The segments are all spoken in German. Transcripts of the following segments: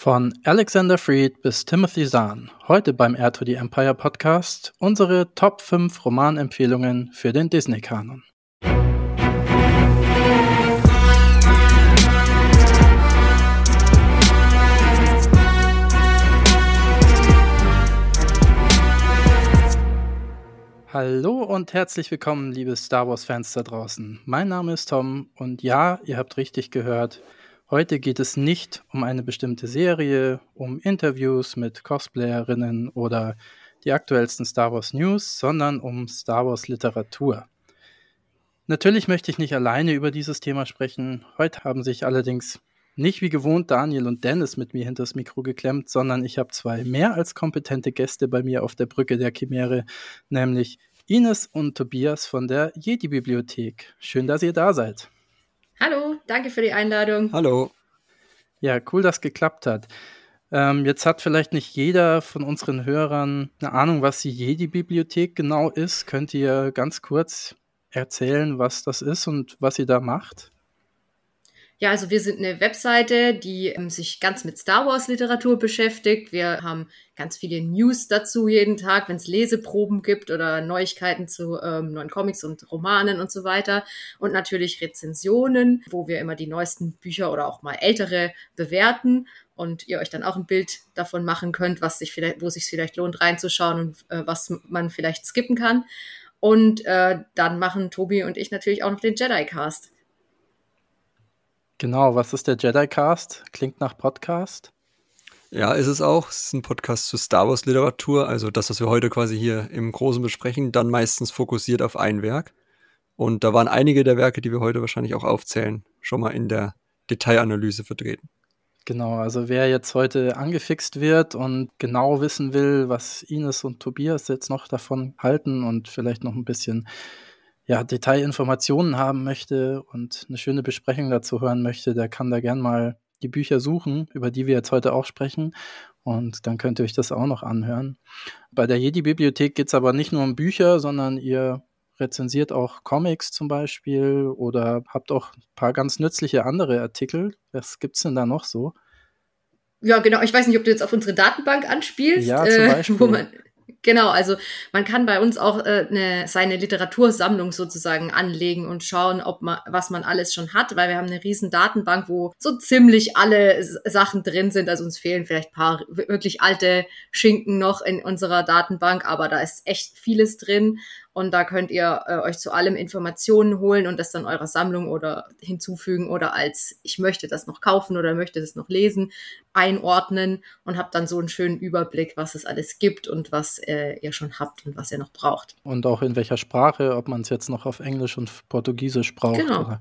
Von Alexander Freed bis Timothy Zahn. Heute beim Air to the Empire Podcast unsere Top 5 Romanempfehlungen für den Disney-Kanon. Hallo und herzlich willkommen, liebe Star Wars-Fans da draußen. Mein Name ist Tom und ja, ihr habt richtig gehört, Heute geht es nicht um eine bestimmte Serie, um Interviews mit Cosplayerinnen oder die aktuellsten Star Wars News, sondern um Star Wars Literatur. Natürlich möchte ich nicht alleine über dieses Thema sprechen. Heute haben sich allerdings nicht wie gewohnt Daniel und Dennis mit mir hinters Mikro geklemmt, sondern ich habe zwei mehr als kompetente Gäste bei mir auf der Brücke der Chimäre, nämlich Ines und Tobias von der Jedi-Bibliothek. Schön, dass ihr da seid. Hallo, danke für die Einladung. Hallo. Ja, cool, dass geklappt hat. Ähm, jetzt hat vielleicht nicht jeder von unseren Hörern eine Ahnung, was die Jedi-Bibliothek genau ist. Könnt ihr ganz kurz erzählen, was das ist und was ihr da macht? Ja, also wir sind eine Webseite, die ähm, sich ganz mit Star Wars Literatur beschäftigt. Wir haben ganz viele News dazu jeden Tag, wenn es Leseproben gibt oder Neuigkeiten zu ähm, neuen Comics und Romanen und so weiter. Und natürlich Rezensionen, wo wir immer die neuesten Bücher oder auch mal ältere bewerten und ihr euch dann auch ein Bild davon machen könnt, was sich vielleicht, wo sich vielleicht lohnt reinzuschauen und äh, was man vielleicht skippen kann. Und äh, dann machen Tobi und ich natürlich auch noch den Jedi Cast. Genau, was ist der Jedi Cast? Klingt nach Podcast. Ja, ist es auch. Es ist ein Podcast zu Star Wars Literatur, also das, was wir heute quasi hier im Großen besprechen, dann meistens fokussiert auf ein Werk. Und da waren einige der Werke, die wir heute wahrscheinlich auch aufzählen, schon mal in der Detailanalyse vertreten. Genau, also wer jetzt heute angefixt wird und genau wissen will, was Ines und Tobias jetzt noch davon halten und vielleicht noch ein bisschen ja, Detailinformationen haben möchte und eine schöne Besprechung dazu hören möchte, der kann da gern mal die Bücher suchen, über die wir jetzt heute auch sprechen. Und dann könnt ihr euch das auch noch anhören. Bei der Jedi-Bibliothek geht es aber nicht nur um Bücher, sondern ihr rezensiert auch Comics zum Beispiel oder habt auch ein paar ganz nützliche andere Artikel. Was gibt's denn da noch so? Ja, genau. Ich weiß nicht, ob du jetzt auf unsere Datenbank anspielst, ja. Äh, wo man Genau, also man kann bei uns auch äh, ne, seine Literatursammlung sozusagen anlegen und schauen, ob man, was man alles schon hat, weil wir haben eine riesen Datenbank, wo so ziemlich alle Sachen drin sind. Also uns fehlen vielleicht paar wirklich alte Schinken noch in unserer Datenbank, aber da ist echt vieles drin. Und da könnt ihr äh, euch zu allem Informationen holen und das dann eurer Sammlung oder hinzufügen oder als ich möchte das noch kaufen oder möchte das noch lesen, einordnen und habt dann so einen schönen Überblick, was es alles gibt und was äh, ihr schon habt und was ihr noch braucht. Und auch in welcher Sprache, ob man es jetzt noch auf Englisch und Portugiesisch braucht. Genau. Oder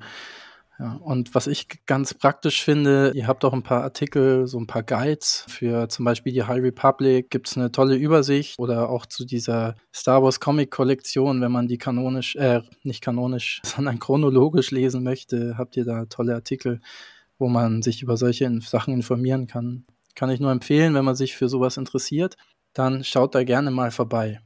ja, und was ich ganz praktisch finde, ihr habt auch ein paar Artikel, so ein paar Guides für zum Beispiel die High Republic, gibt es eine tolle Übersicht oder auch zu dieser Star Wars Comic Kollektion, wenn man die kanonisch, äh, nicht kanonisch, sondern chronologisch lesen möchte, habt ihr da tolle Artikel, wo man sich über solche Sachen informieren kann. Kann ich nur empfehlen, wenn man sich für sowas interessiert, dann schaut da gerne mal vorbei.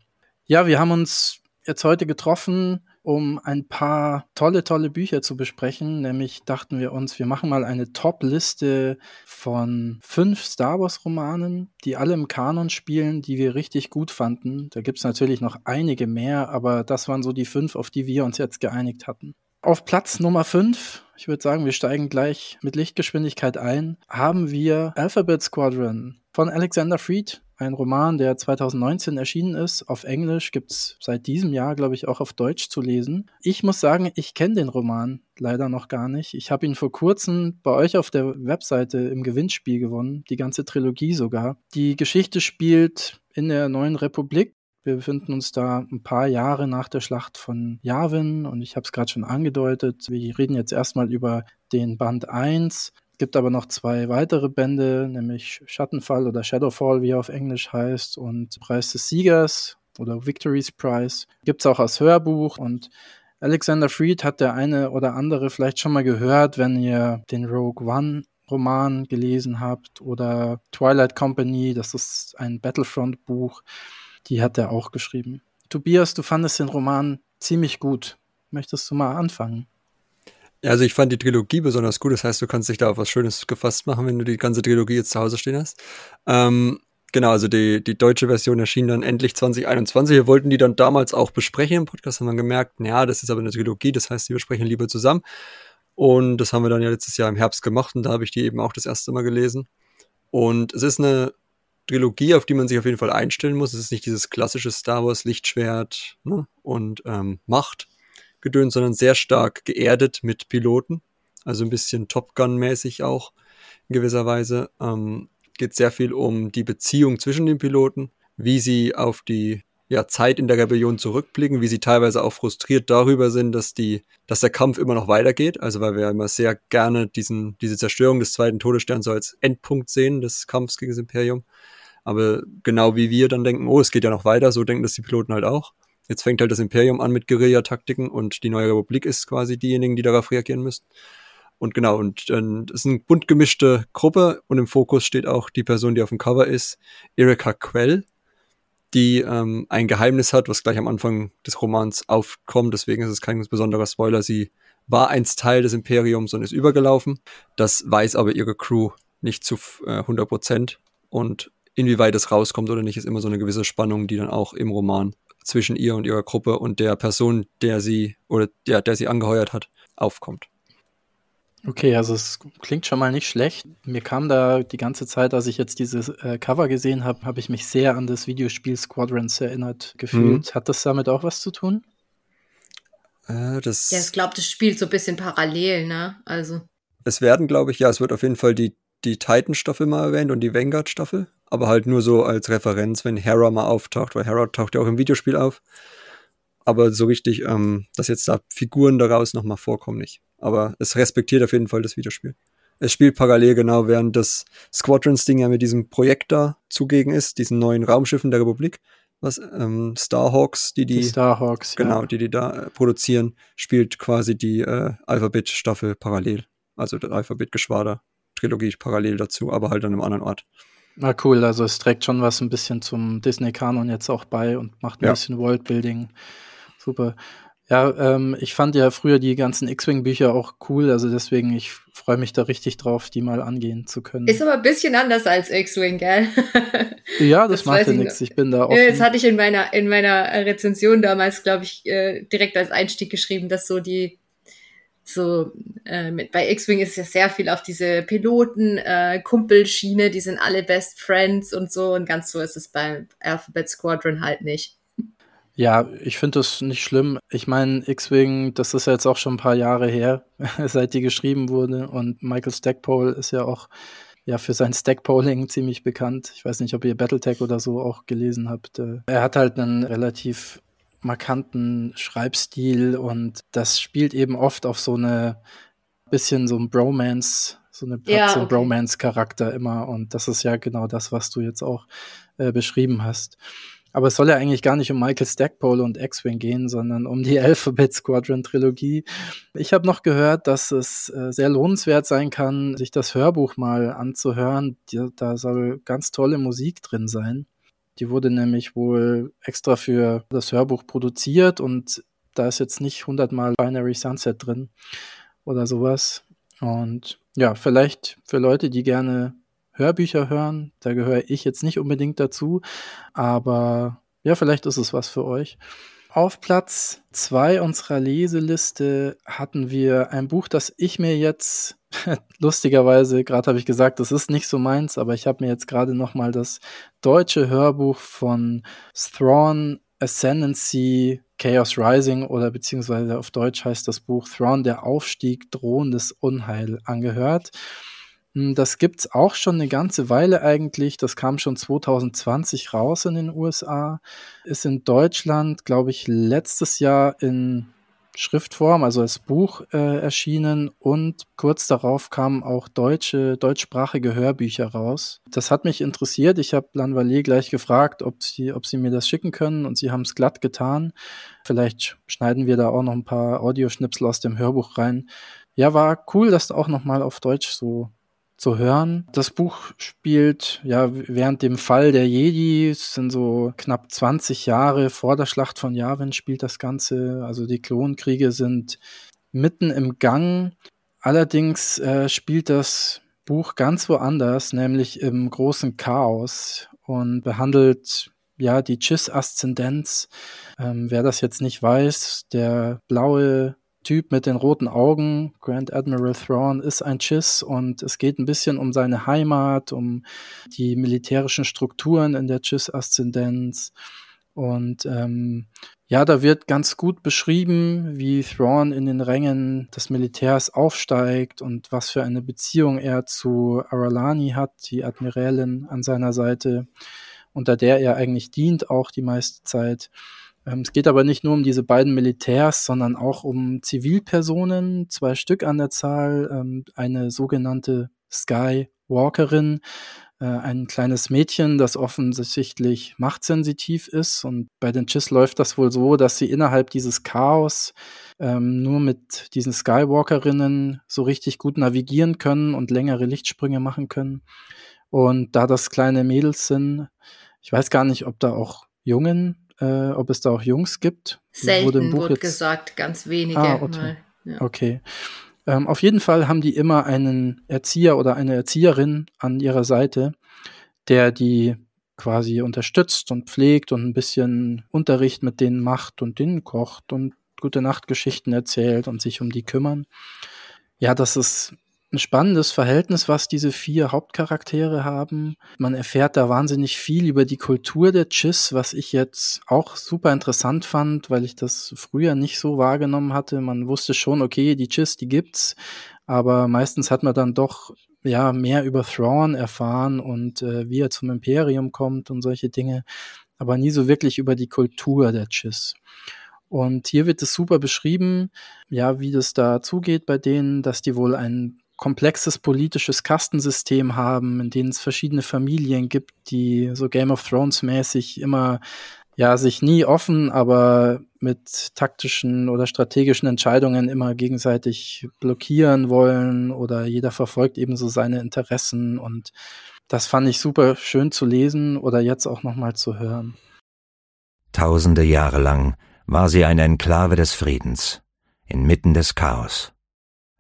Ja, wir haben uns jetzt heute getroffen, um ein paar tolle, tolle Bücher zu besprechen. Nämlich dachten wir uns, wir machen mal eine Top-Liste von fünf Star Wars-Romanen, die alle im Kanon spielen, die wir richtig gut fanden. Da gibt es natürlich noch einige mehr, aber das waren so die fünf, auf die wir uns jetzt geeinigt hatten. Auf Platz Nummer 5, ich würde sagen, wir steigen gleich mit Lichtgeschwindigkeit ein, haben wir Alphabet Squadron von Alexander Freed ein Roman, der 2019 erschienen ist. Auf Englisch gibt es seit diesem Jahr, glaube ich, auch auf Deutsch zu lesen. Ich muss sagen, ich kenne den Roman leider noch gar nicht. Ich habe ihn vor kurzem bei euch auf der Webseite im Gewinnspiel gewonnen, die ganze Trilogie sogar. Die Geschichte spielt in der neuen Republik. Wir befinden uns da ein paar Jahre nach der Schlacht von Yavin und ich habe es gerade schon angedeutet. Wir reden jetzt erstmal über den Band 1 gibt aber noch zwei weitere Bände, nämlich Schattenfall oder Shadowfall, wie er auf Englisch heißt, und Preis des Siegers oder Victory's Prize. Gibt es auch als Hörbuch und Alexander Freed hat der eine oder andere vielleicht schon mal gehört, wenn ihr den Rogue One Roman gelesen habt oder Twilight Company, das ist ein Battlefront Buch, die hat er auch geschrieben. Tobias, du fandest den Roman ziemlich gut. Möchtest du mal anfangen? Also ich fand die Trilogie besonders gut. Das heißt, du kannst dich da auf was Schönes gefasst machen, wenn du die ganze Trilogie jetzt zu Hause stehen hast. Ähm, genau, also die, die deutsche Version erschien dann endlich 2021. Wir wollten die dann damals auch besprechen im Podcast, haben dann gemerkt, naja, das ist aber eine Trilogie, das heißt, die besprechen lieber zusammen. Und das haben wir dann ja letztes Jahr im Herbst gemacht und da habe ich die eben auch das erste Mal gelesen. Und es ist eine Trilogie, auf die man sich auf jeden Fall einstellen muss. Es ist nicht dieses klassische Star Wars Lichtschwert ne, und ähm, Macht, gedöns, sondern sehr stark geerdet mit Piloten. Also ein bisschen Top Gun-mäßig auch in gewisser Weise. Ähm, geht sehr viel um die Beziehung zwischen den Piloten, wie sie auf die ja, Zeit in der Rebellion zurückblicken, wie sie teilweise auch frustriert darüber sind, dass die, dass der Kampf immer noch weitergeht. Also weil wir immer sehr gerne diesen, diese Zerstörung des zweiten Todessterns so als Endpunkt sehen des Kampfs gegen das Imperium. Aber genau wie wir dann denken, oh, es geht ja noch weiter, so denken das die Piloten halt auch. Jetzt fängt halt das Imperium an mit Guerillataktiken und die neue Republik ist quasi diejenigen, die darauf reagieren müssen. Und genau, und es ist eine bunt gemischte Gruppe und im Fokus steht auch die Person, die auf dem Cover ist, Erika Quell, die ähm, ein Geheimnis hat, was gleich am Anfang des Romans aufkommt. Deswegen ist es kein besonderer Spoiler. Sie war einst Teil des Imperiums und ist übergelaufen. Das weiß aber ihre Crew nicht zu äh, 100 Prozent. Und inwieweit es rauskommt oder nicht, ist immer so eine gewisse Spannung, die dann auch im Roman zwischen ihr und ihrer Gruppe und der Person, der sie oder der, der sie angeheuert hat, aufkommt. Okay, also es klingt schon mal nicht schlecht. Mir kam da die ganze Zeit, als ich jetzt dieses äh, Cover gesehen habe, habe ich mich sehr an das Videospiel Squadrons erinnert gefühlt. Mhm. Hat das damit auch was zu tun? Äh, das ja, ich glaube, das spielt so ein bisschen parallel, ne? Also. Es werden, glaube ich, ja, es wird auf jeden Fall die, die Titan-Staffel mal erwähnt und die Vanguard-Staffel aber halt nur so als Referenz, wenn Hera mal auftaucht, weil Hera taucht ja auch im Videospiel auf. Aber so richtig, ähm, dass jetzt da Figuren daraus nochmal vorkommen, nicht. Aber es respektiert auf jeden Fall das Videospiel. Es spielt parallel genau, während das Squadrons-Ding ja mit diesem Projekt da zugegen ist, diesen neuen Raumschiffen der Republik, was ähm, Starhawks, die die, die Starhawks, genau, ja. die die da äh, produzieren, spielt quasi die äh, Alphabet-Staffel parallel, also das Alphabet-Geschwader-Trilogie parallel dazu, aber halt an einem anderen Ort. Na cool, also es trägt schon was ein bisschen zum Disney-Kanon jetzt auch bei und macht ein ja. bisschen Worldbuilding. Super. Ja, ähm, ich fand ja früher die ganzen X-Wing-Bücher auch cool, also deswegen, ich freue mich da richtig drauf, die mal angehen zu können. Ist aber ein bisschen anders als X-Wing, gell? ja, das, das macht ja nichts, ich bin da offen. Jetzt hatte ich in meiner, in meiner Rezension damals, glaube ich, äh, direkt als Einstieg geschrieben, dass so die so äh, mit, bei X-Wing ist ja sehr viel auf diese Piloten-Kumpelschiene, äh, die sind alle Best Friends und so und ganz so ist es bei Alphabet Squadron halt nicht. Ja, ich finde das nicht schlimm. Ich meine, X-Wing, das ist ja jetzt auch schon ein paar Jahre her, seit die geschrieben wurde und Michael Stackpole ist ja auch ja für sein Stackpoling ziemlich bekannt. Ich weiß nicht, ob ihr Battletech oder so auch gelesen habt. Äh, er hat halt einen relativ markanten Schreibstil und das spielt eben oft auf so eine bisschen so ein Bromance, so eine ja, so okay. Bromance-Charakter immer und das ist ja genau das, was du jetzt auch äh, beschrieben hast. Aber es soll ja eigentlich gar nicht um Michael Stackpole und X-Wing gehen, sondern um die Alphabet Squadron Trilogie. Ich habe noch gehört, dass es äh, sehr lohnenswert sein kann, sich das Hörbuch mal anzuhören. Da soll ganz tolle Musik drin sein. Die wurde nämlich wohl extra für das Hörbuch produziert und da ist jetzt nicht hundertmal Binary Sunset drin oder sowas. Und ja, vielleicht für Leute, die gerne Hörbücher hören, da gehöre ich jetzt nicht unbedingt dazu, aber ja, vielleicht ist es was für euch. Auf Platz zwei unserer Leseliste hatten wir ein Buch, das ich mir jetzt lustigerweise, gerade habe ich gesagt, das ist nicht so meins, aber ich habe mir jetzt gerade noch mal das deutsche Hörbuch von Thrawn Ascendancy Chaos Rising oder beziehungsweise auf Deutsch heißt das Buch Thrawn der Aufstieg drohendes Unheil angehört. Hm, das gibt's auch schon eine ganze Weile eigentlich. Das kam schon 2020 raus in den USA. Ist in Deutschland, glaube ich, letztes Jahr in Schriftform, also als Buch äh, erschienen und kurz darauf kamen auch deutsche, deutschsprachige Hörbücher raus. Das hat mich interessiert. Ich habe Lanvalier gleich gefragt, ob sie, ob sie mir das schicken können und sie haben es glatt getan. Vielleicht schneiden wir da auch noch ein paar Audioschnipsel aus dem Hörbuch rein. Ja, war cool, dass auch nochmal auf Deutsch so zu hören. Das Buch spielt ja während dem Fall der Jedi, es sind so knapp 20 Jahre vor der Schlacht von Yavin spielt das Ganze. Also die Klonkriege sind mitten im Gang. Allerdings äh, spielt das Buch ganz woanders, nämlich im großen Chaos und behandelt ja die Chiss-Aszendenz. Ähm, wer das jetzt nicht weiß, der blaue Typ mit den roten Augen, Grand Admiral Thrawn, ist ein Chiss und es geht ein bisschen um seine Heimat, um die militärischen Strukturen in der Chiss-Aszendenz. Und ähm, ja, da wird ganz gut beschrieben, wie Thrawn in den Rängen des Militärs aufsteigt und was für eine Beziehung er zu Aralani hat, die Admiralin an seiner Seite, unter der er eigentlich dient, auch die meiste Zeit. Ähm, es geht aber nicht nur um diese beiden Militärs, sondern auch um Zivilpersonen, zwei Stück an der Zahl, ähm, eine sogenannte Skywalkerin, äh, ein kleines Mädchen, das offensichtlich machtsensitiv ist. Und bei den Chiss läuft das wohl so, dass sie innerhalb dieses Chaos ähm, nur mit diesen Skywalkerinnen so richtig gut navigieren können und längere Lichtsprünge machen können. Und da das kleine Mädels sind, ich weiß gar nicht, ob da auch Jungen, äh, ob es da auch Jungs gibt. Selten wurde, im Buch wurde gesagt, ganz wenige. Ah, okay. Ja. okay. Ähm, auf jeden Fall haben die immer einen Erzieher oder eine Erzieherin an ihrer Seite, der die quasi unterstützt und pflegt und ein bisschen Unterricht mit denen macht und denen kocht und gute Nachtgeschichten erzählt und sich um die kümmern. Ja, das ist ein spannendes Verhältnis, was diese vier Hauptcharaktere haben. Man erfährt da wahnsinnig viel über die Kultur der Chiss, was ich jetzt auch super interessant fand, weil ich das früher nicht so wahrgenommen hatte. Man wusste schon, okay, die Chiss, die gibt's, aber meistens hat man dann doch ja mehr über Thrawn erfahren und äh, wie er zum Imperium kommt und solche Dinge, aber nie so wirklich über die Kultur der Chiss. Und hier wird es super beschrieben, ja, wie das da zugeht bei denen, dass die wohl ein komplexes politisches Kastensystem haben, in denen es verschiedene Familien gibt, die so Game of Thrones mäßig immer ja sich nie offen, aber mit taktischen oder strategischen Entscheidungen immer gegenseitig blockieren wollen oder jeder verfolgt eben so seine Interessen und das fand ich super schön zu lesen oder jetzt auch nochmal zu hören. Tausende Jahre lang war sie eine Enklave des Friedens, inmitten des Chaos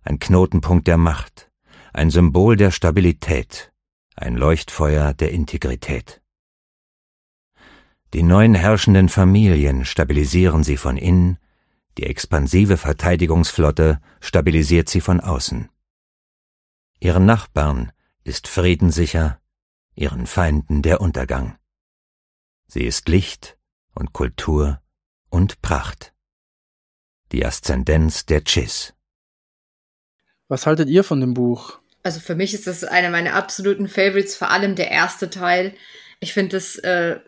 ein Knotenpunkt der Macht, ein Symbol der Stabilität, ein Leuchtfeuer der Integrität. Die neuen herrschenden Familien stabilisieren sie von innen, die expansive Verteidigungsflotte stabilisiert sie von außen. Ihren Nachbarn ist Frieden sicher, ihren Feinden der Untergang. Sie ist Licht und Kultur und Pracht. Die Aszendenz der Chiss. Was haltet ihr von dem Buch? Also für mich ist das einer meiner absoluten Favorites, vor allem der erste Teil. Ich finde, das äh,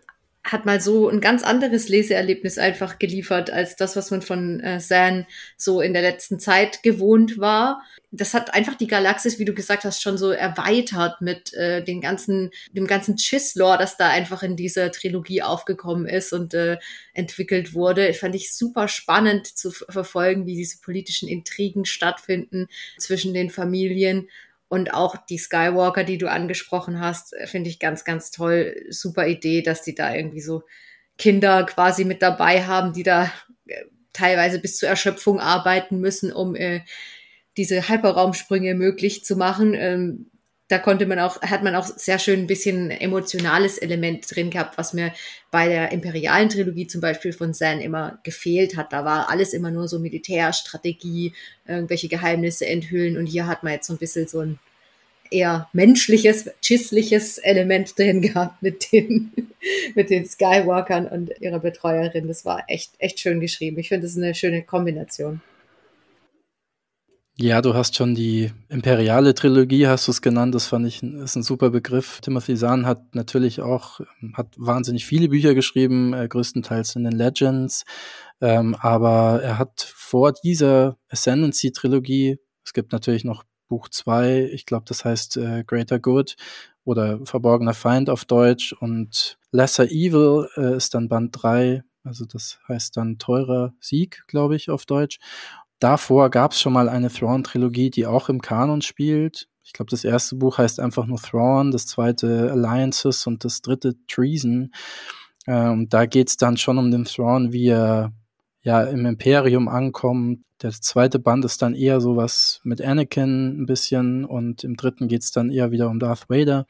hat mal so ein ganz anderes Leseerlebnis einfach geliefert als das, was man von äh, Zan so in der letzten Zeit gewohnt war. Das hat einfach die Galaxis, wie du gesagt hast, schon so erweitert mit äh, den ganzen, dem ganzen Chiss-Lore, das da einfach in dieser Trilogie aufgekommen ist und äh, entwickelt wurde. Fand ich super spannend zu verfolgen, wie diese politischen Intrigen stattfinden zwischen den Familien und auch die Skywalker, die du angesprochen hast, äh, finde ich ganz, ganz toll. Super Idee, dass die da irgendwie so Kinder quasi mit dabei haben, die da äh, teilweise bis zur Erschöpfung arbeiten müssen, um äh, diese Hyperraumsprünge möglich zu machen. Ähm, da konnte man auch, hat man auch sehr schön ein bisschen emotionales Element drin gehabt, was mir bei der imperialen Trilogie zum Beispiel von Zan immer gefehlt hat. Da war alles immer nur so Militärstrategie, irgendwelche Geheimnisse enthüllen und hier hat man jetzt so ein bisschen so ein eher menschliches, schissliches Element drin gehabt mit den, mit den Skywalkern und ihrer Betreuerin. Das war echt, echt schön geschrieben. Ich finde, das ist eine schöne Kombination. Ja, du hast schon die imperiale Trilogie, hast du es genannt, das fand ich ist ein super Begriff. Timothy Zahn hat natürlich auch, hat wahnsinnig viele Bücher geschrieben, äh, größtenteils in den Legends, ähm, aber er hat vor dieser Ascendancy-Trilogie, es gibt natürlich noch Buch 2, ich glaube, das heißt äh, Greater Good oder Verborgener Feind auf Deutsch und Lesser Evil äh, ist dann Band 3, also das heißt dann Teurer Sieg, glaube ich, auf Deutsch. Davor gab es schon mal eine Thrawn-Trilogie, die auch im Kanon spielt. Ich glaube, das erste Buch heißt einfach nur Thrawn, das zweite Alliances und das dritte Treason. Ähm, da geht es dann schon um den Thrawn, wie er ja im Imperium ankommt. Der zweite Band ist dann eher sowas mit Anakin ein bisschen und im dritten geht's dann eher wieder um Darth Vader.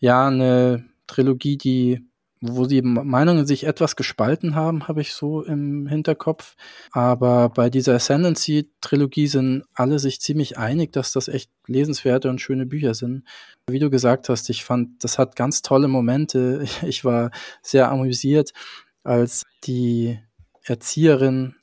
Ja, eine Trilogie, die wo die Meinungen sich etwas gespalten haben, habe ich so im Hinterkopf. Aber bei dieser Ascendancy-Trilogie sind alle sich ziemlich einig, dass das echt lesenswerte und schöne Bücher sind. Wie du gesagt hast, ich fand, das hat ganz tolle Momente. Ich war sehr amüsiert, als die Erzieherin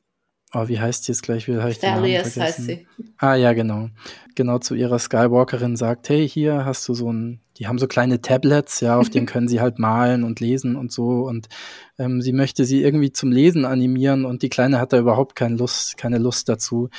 Oh, wie heißt sie jetzt gleich wieder? Habe ich Thalias heißt sie. Ah ja, genau. Genau zu ihrer Skywalkerin sagt, hey, hier hast du so ein, die haben so kleine Tablets, ja, auf denen können sie halt malen und lesen und so. Und ähm, sie möchte sie irgendwie zum Lesen animieren und die Kleine hat da überhaupt keine Lust, keine Lust dazu.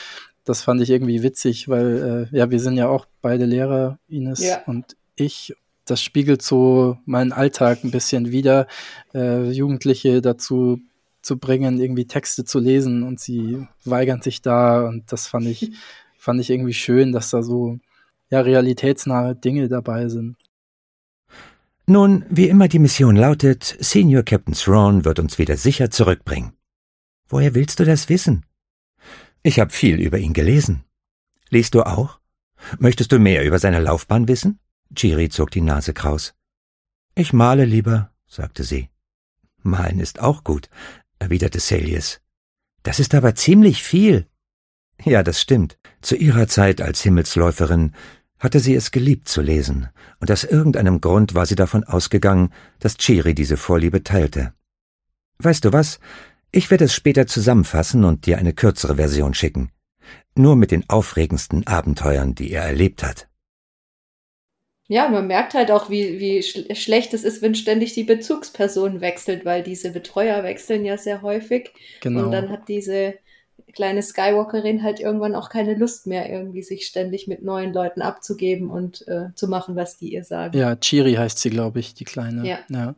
Das fand ich irgendwie witzig, weil äh, ja, wir sind ja auch beide Lehrer, Ines ja. und ich. Das spiegelt so meinen Alltag ein bisschen wieder, äh, Jugendliche dazu zu bringen, irgendwie Texte zu lesen und sie weigern sich da und das fand ich, fand ich irgendwie schön, dass da so ja realitätsnahe Dinge dabei sind. Nun, wie immer die Mission lautet, Senior Captain Thrawn wird uns wieder sicher zurückbringen. Woher willst du das wissen? Ich habe viel über ihn gelesen. Liest du auch? Möchtest du mehr über seine Laufbahn wissen? Chiri zog die Nase kraus. Ich male lieber, sagte sie. Malen ist auch gut, erwiderte Celius. Das ist aber ziemlich viel. Ja, das stimmt. Zu ihrer Zeit als Himmelsläuferin hatte sie es geliebt zu lesen, und aus irgendeinem Grund war sie davon ausgegangen, dass Chiri diese Vorliebe teilte. Weißt du was? Ich werde es später zusammenfassen und dir eine kürzere Version schicken. Nur mit den aufregendsten Abenteuern, die er erlebt hat. Ja, man merkt halt auch, wie, wie sch schlecht es ist, wenn ständig die Bezugsperson wechselt, weil diese Betreuer wechseln ja sehr häufig. Genau. Und dann hat diese kleine Skywalkerin halt irgendwann auch keine Lust mehr, irgendwie sich ständig mit neuen Leuten abzugeben und äh, zu machen, was die ihr sagen. Ja, Chiri heißt sie, glaube ich, die kleine. Ja. ja.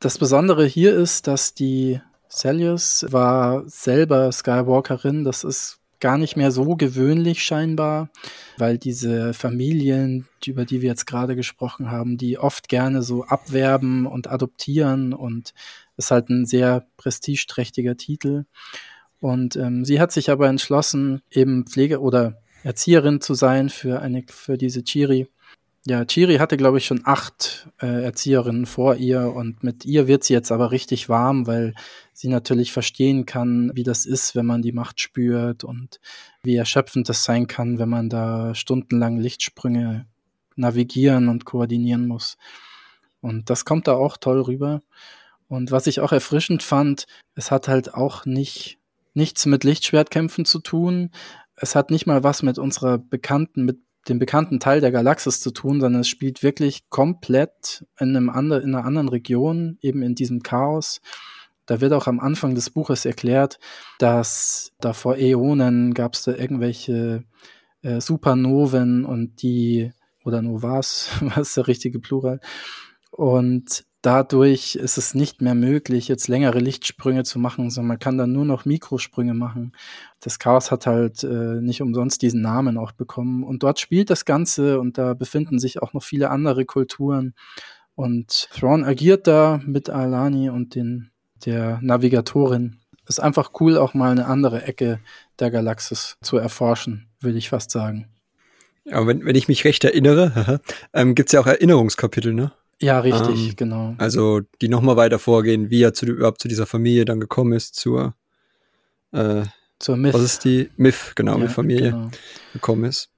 Das Besondere hier ist, dass die Celius war selber Skywalkerin. Das ist gar nicht mehr so gewöhnlich scheinbar, weil diese Familien, über die wir jetzt gerade gesprochen haben, die oft gerne so abwerben und adoptieren und ist halt ein sehr prestigeträchtiger Titel. Und ähm, sie hat sich aber entschlossen, eben Pflege- oder Erzieherin zu sein für eine, für diese Chiri. Ja, Chiri hatte, glaube ich, schon acht äh, Erzieherinnen vor ihr und mit ihr wird sie jetzt aber richtig warm, weil sie natürlich verstehen kann, wie das ist, wenn man die Macht spürt und wie erschöpfend das sein kann, wenn man da stundenlang Lichtsprünge navigieren und koordinieren muss. Und das kommt da auch toll rüber. Und was ich auch erfrischend fand, es hat halt auch nicht nichts mit Lichtschwertkämpfen zu tun. Es hat nicht mal was mit unserer bekannten, mit dem bekannten Teil der Galaxis zu tun, sondern es spielt wirklich komplett in, einem andre, in einer anderen Region, eben in diesem Chaos. Da wird auch am Anfang des Buches erklärt, dass da vor Äonen gab es da irgendwelche äh, Supernoven und die, oder Novas, was ist der richtige Plural? Und dadurch ist es nicht mehr möglich, jetzt längere Lichtsprünge zu machen, sondern man kann dann nur noch Mikrosprünge machen. Das Chaos hat halt äh, nicht umsonst diesen Namen auch bekommen. Und dort spielt das Ganze und da befinden sich auch noch viele andere Kulturen. Und Thrawn agiert da mit Alani und den, der Navigatorin. Ist einfach cool, auch mal eine andere Ecke der Galaxis zu erforschen, würde ich fast sagen. Ja, wenn, wenn ich mich recht erinnere, ähm, gibt es ja auch Erinnerungskapitel, ne? Ja, richtig, ähm, genau. Also die nochmal weiter vorgehen, wie er zu, überhaupt zu dieser Familie dann gekommen ist, zur, äh, zur Myth. Was ist die Myth, genau, ja, Myth-Familie genau. gekommen ist.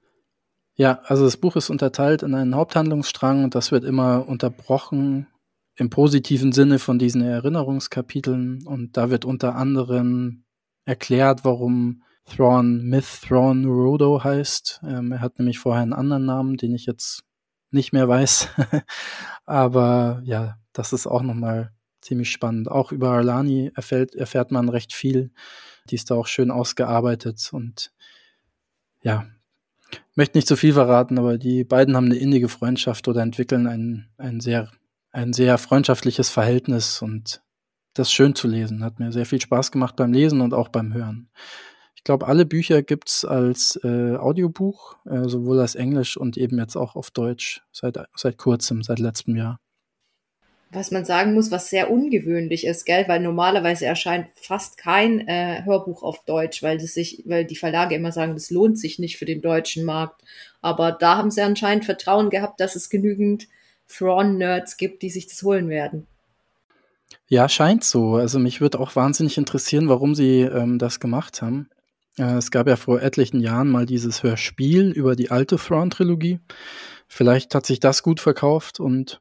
Ja, also das Buch ist unterteilt in einen Haupthandlungsstrang und das wird immer unterbrochen im positiven Sinne von diesen Erinnerungskapiteln und da wird unter anderem erklärt, warum Thrawn Myth Thrawn Rodo heißt. Ähm, er hat nämlich vorher einen anderen Namen, den ich jetzt nicht mehr weiß. Aber ja, das ist auch nochmal ziemlich spannend. Auch über Arlani erfährt, erfährt man recht viel. Die ist da auch schön ausgearbeitet und ja, möchte nicht zu viel verraten, aber die beiden haben eine innige Freundschaft oder entwickeln ein, ein sehr, ein sehr freundschaftliches Verhältnis und das schön zu lesen. Hat mir sehr viel Spaß gemacht beim Lesen und auch beim Hören. Ich glaube, alle Bücher gibt's als äh, Audiobuch, äh, sowohl als Englisch und eben jetzt auch auf Deutsch, seit, seit kurzem, seit letztem Jahr. was man sagen muss, was sehr ungewöhnlich ist, gell, weil normalerweise erscheint fast kein äh, Hörbuch auf Deutsch, weil das sich, weil die Verlage immer sagen, das lohnt sich nicht für den deutschen Markt. Aber da haben sie anscheinend Vertrauen gehabt, dass es genügend Thrawn-Nerds gibt, die sich das holen werden. Ja, scheint so. Also mich würde auch wahnsinnig interessieren, warum sie ähm, das gemacht haben. Äh, es gab ja vor etlichen Jahren mal dieses Hörspiel über die alte Thrawn-Trilogie. Vielleicht hat sich das gut verkauft und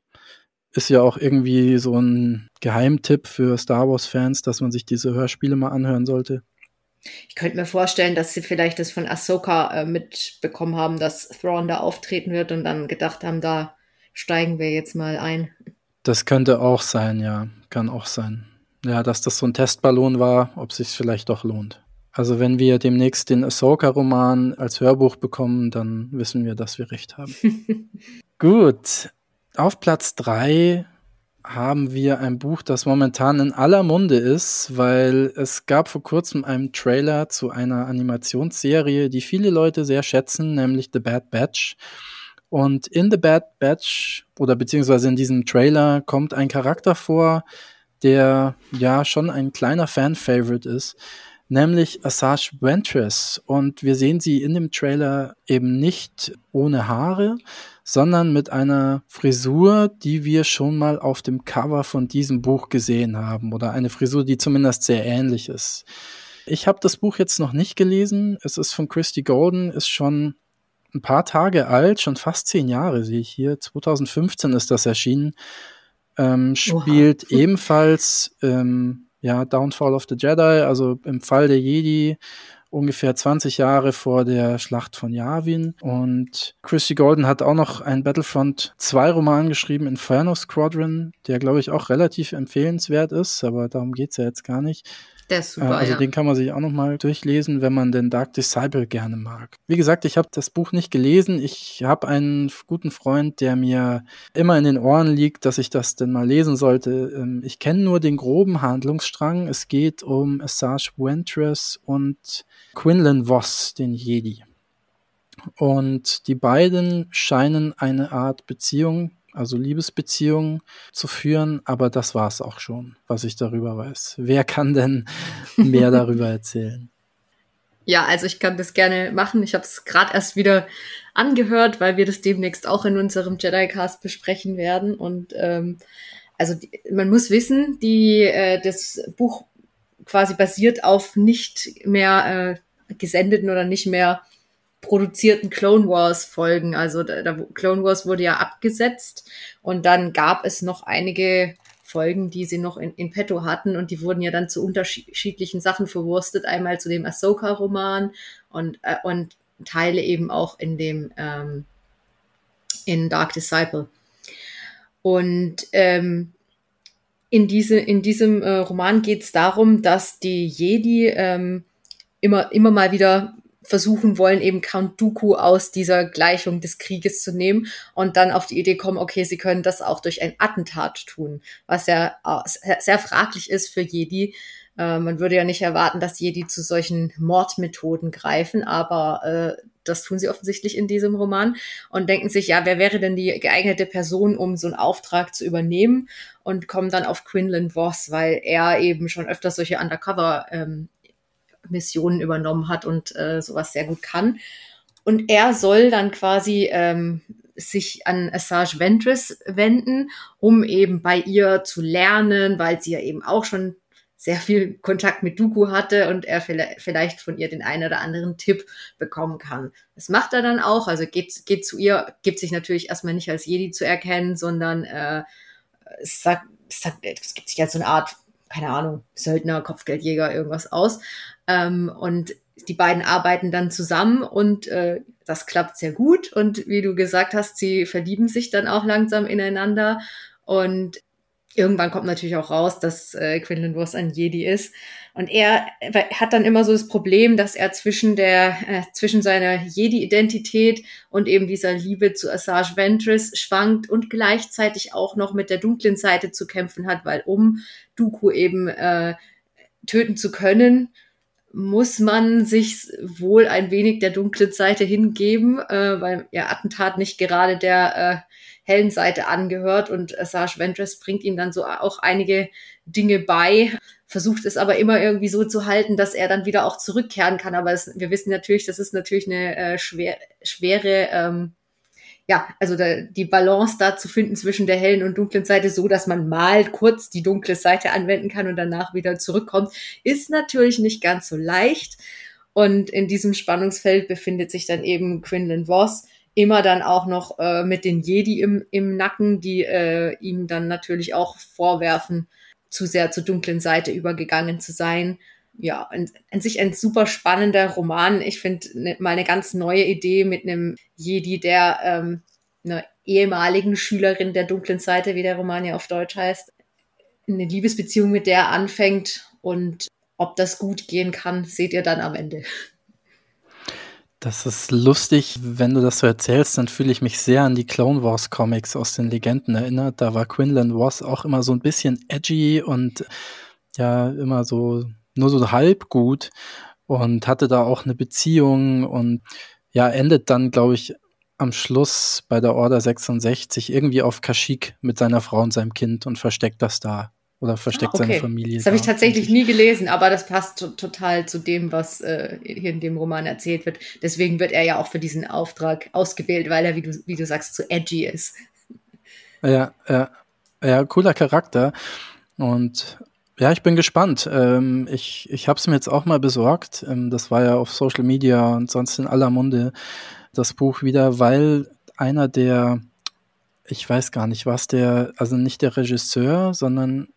ist ja auch irgendwie so ein Geheimtipp für Star Wars-Fans, dass man sich diese Hörspiele mal anhören sollte. Ich könnte mir vorstellen, dass sie vielleicht das von Ahsoka äh, mitbekommen haben, dass Thrawn da auftreten wird und dann gedacht haben, da steigen wir jetzt mal ein. Das könnte auch sein, ja. Kann auch sein. Ja, dass das so ein Testballon war, ob sich vielleicht doch lohnt. Also wenn wir demnächst den Ahsoka-Roman als Hörbuch bekommen, dann wissen wir, dass wir recht haben. Gut, auf Platz drei haben wir ein Buch, das momentan in aller Munde ist, weil es gab vor kurzem einen Trailer zu einer Animationsserie, die viele Leute sehr schätzen, nämlich The Bad Batch. Und in The Bad Batch oder beziehungsweise in diesem Trailer kommt ein Charakter vor, der ja schon ein kleiner Fan-Favorite ist, nämlich Asajj Ventress. Und wir sehen sie in dem Trailer eben nicht ohne Haare, sondern mit einer Frisur, die wir schon mal auf dem Cover von diesem Buch gesehen haben oder eine Frisur, die zumindest sehr ähnlich ist. Ich habe das Buch jetzt noch nicht gelesen. Es ist von Christy Golden, ist schon ein paar Tage alt, schon fast zehn Jahre sehe ich hier. 2015 ist das erschienen. Ähm, spielt Oha. ebenfalls ähm, ja Downfall of the Jedi, also im Fall der Jedi ungefähr 20 Jahre vor der Schlacht von Yavin. Und Christy Golden hat auch noch einen Battlefront 2 Roman geschrieben, Inferno Squadron, der, glaube ich, auch relativ empfehlenswert ist, aber darum geht's ja jetzt gar nicht. Der ist super, äh, also ja. den kann man sich auch noch mal durchlesen, wenn man den Dark Disciple gerne mag. Wie gesagt, ich habe das Buch nicht gelesen. Ich habe einen guten Freund, der mir immer in den Ohren liegt, dass ich das denn mal lesen sollte. Ähm, ich kenne nur den groben Handlungsstrang. Es geht um Asajj Ventress und Quinlan Voss, den Jedi. Und die beiden scheinen eine Art Beziehung also Liebesbeziehungen zu führen, aber das war es auch schon, was ich darüber weiß. Wer kann denn mehr darüber erzählen? Ja, also ich kann das gerne machen. Ich habe es gerade erst wieder angehört, weil wir das demnächst auch in unserem Jedi-Cast besprechen werden. Und ähm, also die, man muss wissen, die, äh, das Buch quasi basiert auf nicht mehr äh, gesendeten oder nicht mehr produzierten Clone Wars Folgen. Also da, da, Clone Wars wurde ja abgesetzt und dann gab es noch einige Folgen, die sie noch in, in petto hatten und die wurden ja dann zu unterschiedlichen Sachen verwurstet. Einmal zu dem Ahsoka-Roman und, äh, und Teile eben auch in dem ähm, in Dark Disciple. Und ähm, in, diese, in diesem äh, Roman geht es darum, dass die Jedi ähm, immer, immer mal wieder versuchen wollen, eben Count Dooku aus dieser Gleichung des Krieges zu nehmen und dann auf die Idee kommen, okay, sie können das auch durch ein Attentat tun, was ja sehr fraglich ist für Jedi. Äh, man würde ja nicht erwarten, dass Jedi zu solchen Mordmethoden greifen, aber äh, das tun sie offensichtlich in diesem Roman und denken sich, ja, wer wäre denn die geeignete Person, um so einen Auftrag zu übernehmen und kommen dann auf Quinlan Voss, weil er eben schon öfter solche Undercover ähm, Missionen übernommen hat und äh, sowas sehr gut kann. Und er soll dann quasi ähm, sich an Assange Ventress wenden, um eben bei ihr zu lernen, weil sie ja eben auch schon sehr viel Kontakt mit Dooku hatte und er vielleicht von ihr den einen oder anderen Tipp bekommen kann. Das macht er dann auch, also geht, geht zu ihr, gibt sich natürlich erstmal nicht als Jedi zu erkennen, sondern äh, sagt, sagt, es gibt sich als so eine Art keine Ahnung, Söldner, Kopfgeldjäger, irgendwas aus. Ähm, und die beiden arbeiten dann zusammen und äh, das klappt sehr gut. Und wie du gesagt hast, sie verlieben sich dann auch langsam ineinander. Und irgendwann kommt natürlich auch raus, dass äh, Quinlan Voss ein Jedi ist. Und er hat dann immer so das Problem, dass er zwischen der, äh, zwischen seiner Jedi-Identität und eben dieser Liebe zu Asajj Ventress schwankt und gleichzeitig auch noch mit der dunklen Seite zu kämpfen hat, weil um Dooku eben äh, töten zu können, muss man sich wohl ein wenig der dunklen Seite hingeben, äh, weil ja Attentat nicht gerade der äh, hellen Seite angehört und äh, Serge Ventress bringt ihm dann so auch einige Dinge bei, versucht es aber immer irgendwie so zu halten, dass er dann wieder auch zurückkehren kann. Aber es, wir wissen natürlich, das ist natürlich eine äh, schwer, schwere ähm, ja, also da, die Balance da zu finden zwischen der hellen und dunklen Seite, so dass man mal kurz die dunkle Seite anwenden kann und danach wieder zurückkommt, ist natürlich nicht ganz so leicht. Und in diesem Spannungsfeld befindet sich dann eben Quinlan Voss, immer dann auch noch äh, mit den Jedi im, im Nacken, die äh, ihm dann natürlich auch vorwerfen, zu sehr zur dunklen Seite übergegangen zu sein ja, an, sich ein super spannender Roman. Ich finde ne, mal eine ganz neue Idee mit einem Jedi, der ähm, einer ehemaligen Schülerin der dunklen Seite, wie der Roman ja auf Deutsch heißt, eine Liebesbeziehung mit der anfängt und ob das gut gehen kann, seht ihr dann am Ende. Das ist lustig, wenn du das so erzählst, dann fühle ich mich sehr an die Clone Wars Comics aus den Legenden erinnert. Da war Quinlan Voss auch immer so ein bisschen edgy und ja, immer so nur so halb gut und hatte da auch eine Beziehung und ja, endet dann, glaube ich, am Schluss bei der Order 66 irgendwie auf Kashyyyk mit seiner Frau und seinem Kind und versteckt das da oder versteckt okay. seine Familie. Das habe ich tatsächlich nie gelesen, aber das passt total zu dem, was äh, hier in dem Roman erzählt wird. Deswegen wird er ja auch für diesen Auftrag ausgewählt, weil er, wie du, wie du sagst, zu edgy ist. Ja, ja, ja, cooler Charakter. Und ja, ich bin gespannt. Ähm, ich ich habe es mir jetzt auch mal besorgt. Ähm, das war ja auf Social Media und sonst in aller Munde das Buch wieder, weil einer der, ich weiß gar nicht, was der, also nicht der Regisseur, sondern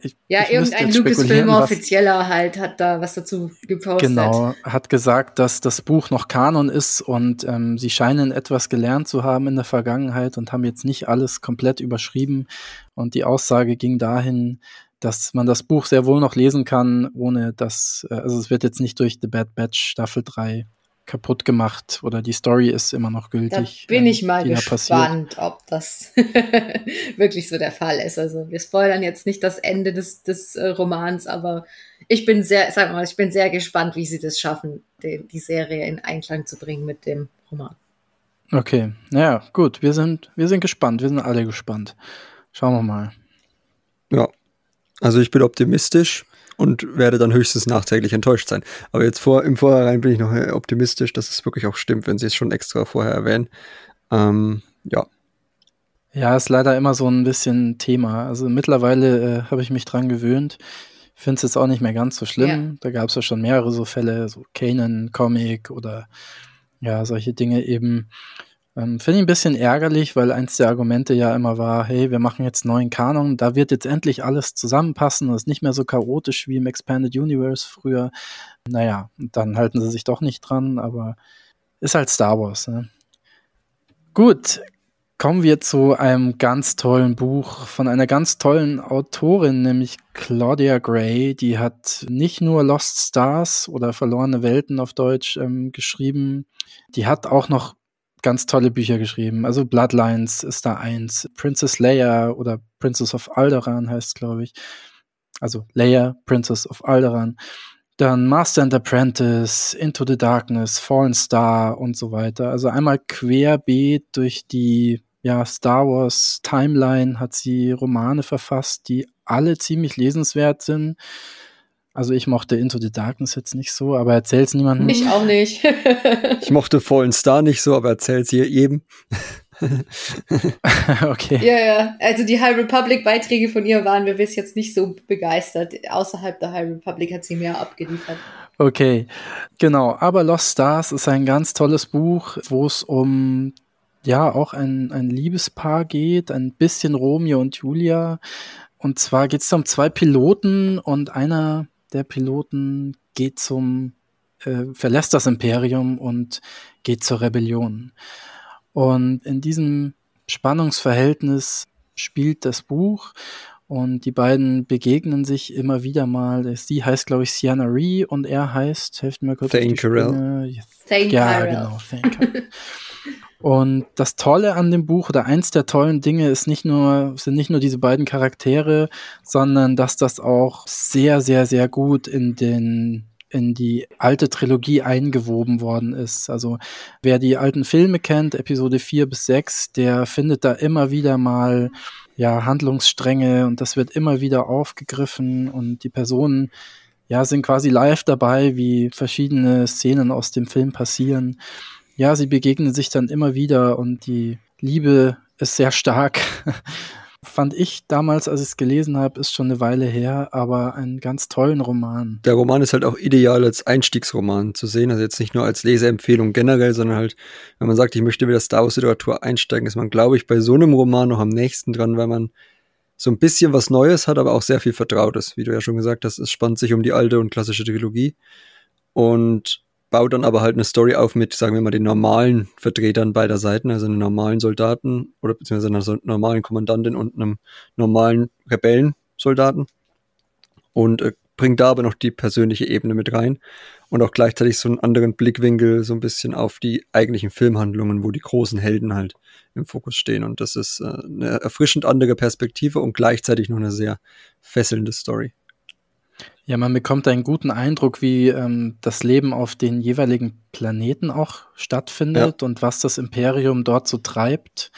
ich, ja, ich irgendein Lucasfilm-Offizieller halt hat da was dazu gepostet. Genau, hat gesagt, dass das Buch noch Kanon ist und ähm, sie scheinen etwas gelernt zu haben in der Vergangenheit und haben jetzt nicht alles komplett überschrieben. Und die Aussage ging dahin, dass man das Buch sehr wohl noch lesen kann, ohne dass, äh, also es wird jetzt nicht durch The Bad Batch Staffel 3 kaputt gemacht oder die Story ist immer noch gültig. Da bin ich mal gespannt, da ob das wirklich so der Fall ist. Also wir spoilern jetzt nicht das Ende des, des äh, Romans, aber ich bin sehr, sag mal, ich bin sehr gespannt, wie sie das schaffen, die, die Serie in Einklang zu bringen mit dem Roman. Okay, naja, gut, wir sind, wir sind gespannt, wir sind alle gespannt. Schauen wir mal. Ja, also ich bin optimistisch und werde dann höchstens nachträglich enttäuscht sein. Aber jetzt vor, im Vorhinein bin ich noch äh, optimistisch, dass es wirklich auch stimmt, wenn sie es schon extra vorher erwähnen. Ähm, ja. Ja, ist leider immer so ein bisschen Thema. Also mittlerweile äh, habe ich mich dran gewöhnt. Finde es jetzt auch nicht mehr ganz so schlimm. Ja. Da gab es ja schon mehrere so Fälle, so Kanan Comic oder ja, solche Dinge eben. Ähm, Finde ich ein bisschen ärgerlich, weil eins der Argumente ja immer war, hey, wir machen jetzt neuen Kanon, da wird jetzt endlich alles zusammenpassen, das ist nicht mehr so chaotisch wie im Expanded Universe früher. Naja, dann halten sie sich doch nicht dran, aber ist halt Star Wars. Ne? Gut, kommen wir zu einem ganz tollen Buch von einer ganz tollen Autorin, nämlich Claudia Gray. Die hat nicht nur Lost Stars oder Verlorene Welten auf Deutsch ähm, geschrieben, die hat auch noch ganz tolle Bücher geschrieben. Also Bloodlines ist da eins, Princess Leia oder Princess of Alderaan heißt, glaube ich. Also Leia, Princess of Alderaan. Dann Master and Apprentice, Into the Darkness, Fallen Star und so weiter. Also einmal querbeet durch die ja, Star Wars Timeline hat sie Romane verfasst, die alle ziemlich lesenswert sind. Also ich mochte Into the Darkness jetzt nicht so, aber erzähl's niemandem. Ich auch nicht. ich mochte Fallen Star nicht so, aber erzähl's hier jedem. okay. Ja, ja. Also die High Republic Beiträge von ihr waren wir bis jetzt nicht so begeistert. Außerhalb der High Republic hat sie mehr abgeliefert. Okay, genau. Aber Lost Stars ist ein ganz tolles Buch, wo es um ja auch ein, ein Liebespaar geht, ein bisschen Romeo und Julia. Und zwar geht es um zwei Piloten und einer der Piloten geht zum, äh, verlässt das Imperium und geht zur Rebellion. Und in diesem Spannungsverhältnis spielt das Buch und die beiden begegnen sich immer wieder mal. Sie heißt, glaube ich, Sienna Ree und er heißt, helft mir kurz. Thane Carell. Ja, Carell. genau, Thane. Und das Tolle an dem Buch oder eins der tollen Dinge ist nicht nur, sind nicht nur diese beiden Charaktere, sondern dass das auch sehr, sehr, sehr gut in den in die alte Trilogie eingewoben worden ist. Also wer die alten Filme kennt, Episode 4 bis 6, der findet da immer wieder mal ja, Handlungsstränge und das wird immer wieder aufgegriffen und die Personen ja, sind quasi live dabei, wie verschiedene Szenen aus dem Film passieren. Ja, sie begegnen sich dann immer wieder und die Liebe ist sehr stark. Fand ich damals, als ich es gelesen habe, ist schon eine Weile her, aber einen ganz tollen Roman. Der Roman ist halt auch ideal als Einstiegsroman zu sehen, also jetzt nicht nur als Leseempfehlung generell, sondern halt, wenn man sagt, ich möchte wieder Star Wars Literatur einsteigen, ist man, glaube ich, bei so einem Roman noch am nächsten dran, weil man so ein bisschen was Neues hat, aber auch sehr viel Vertrautes. Wie du ja schon gesagt hast, es spannt sich um die alte und klassische Trilogie und baut dann aber halt eine Story auf mit, sagen wir mal, den normalen Vertretern beider Seiten, also einen normalen Soldaten oder beziehungsweise einer normalen Kommandantin und einem normalen Rebellensoldaten und äh, bringt da aber noch die persönliche Ebene mit rein und auch gleichzeitig so einen anderen Blickwinkel so ein bisschen auf die eigentlichen Filmhandlungen, wo die großen Helden halt im Fokus stehen. Und das ist äh, eine erfrischend andere Perspektive und gleichzeitig noch eine sehr fesselnde Story. Ja, man bekommt einen guten Eindruck, wie ähm, das Leben auf den jeweiligen Planeten auch stattfindet ja. und was das Imperium dort so treibt.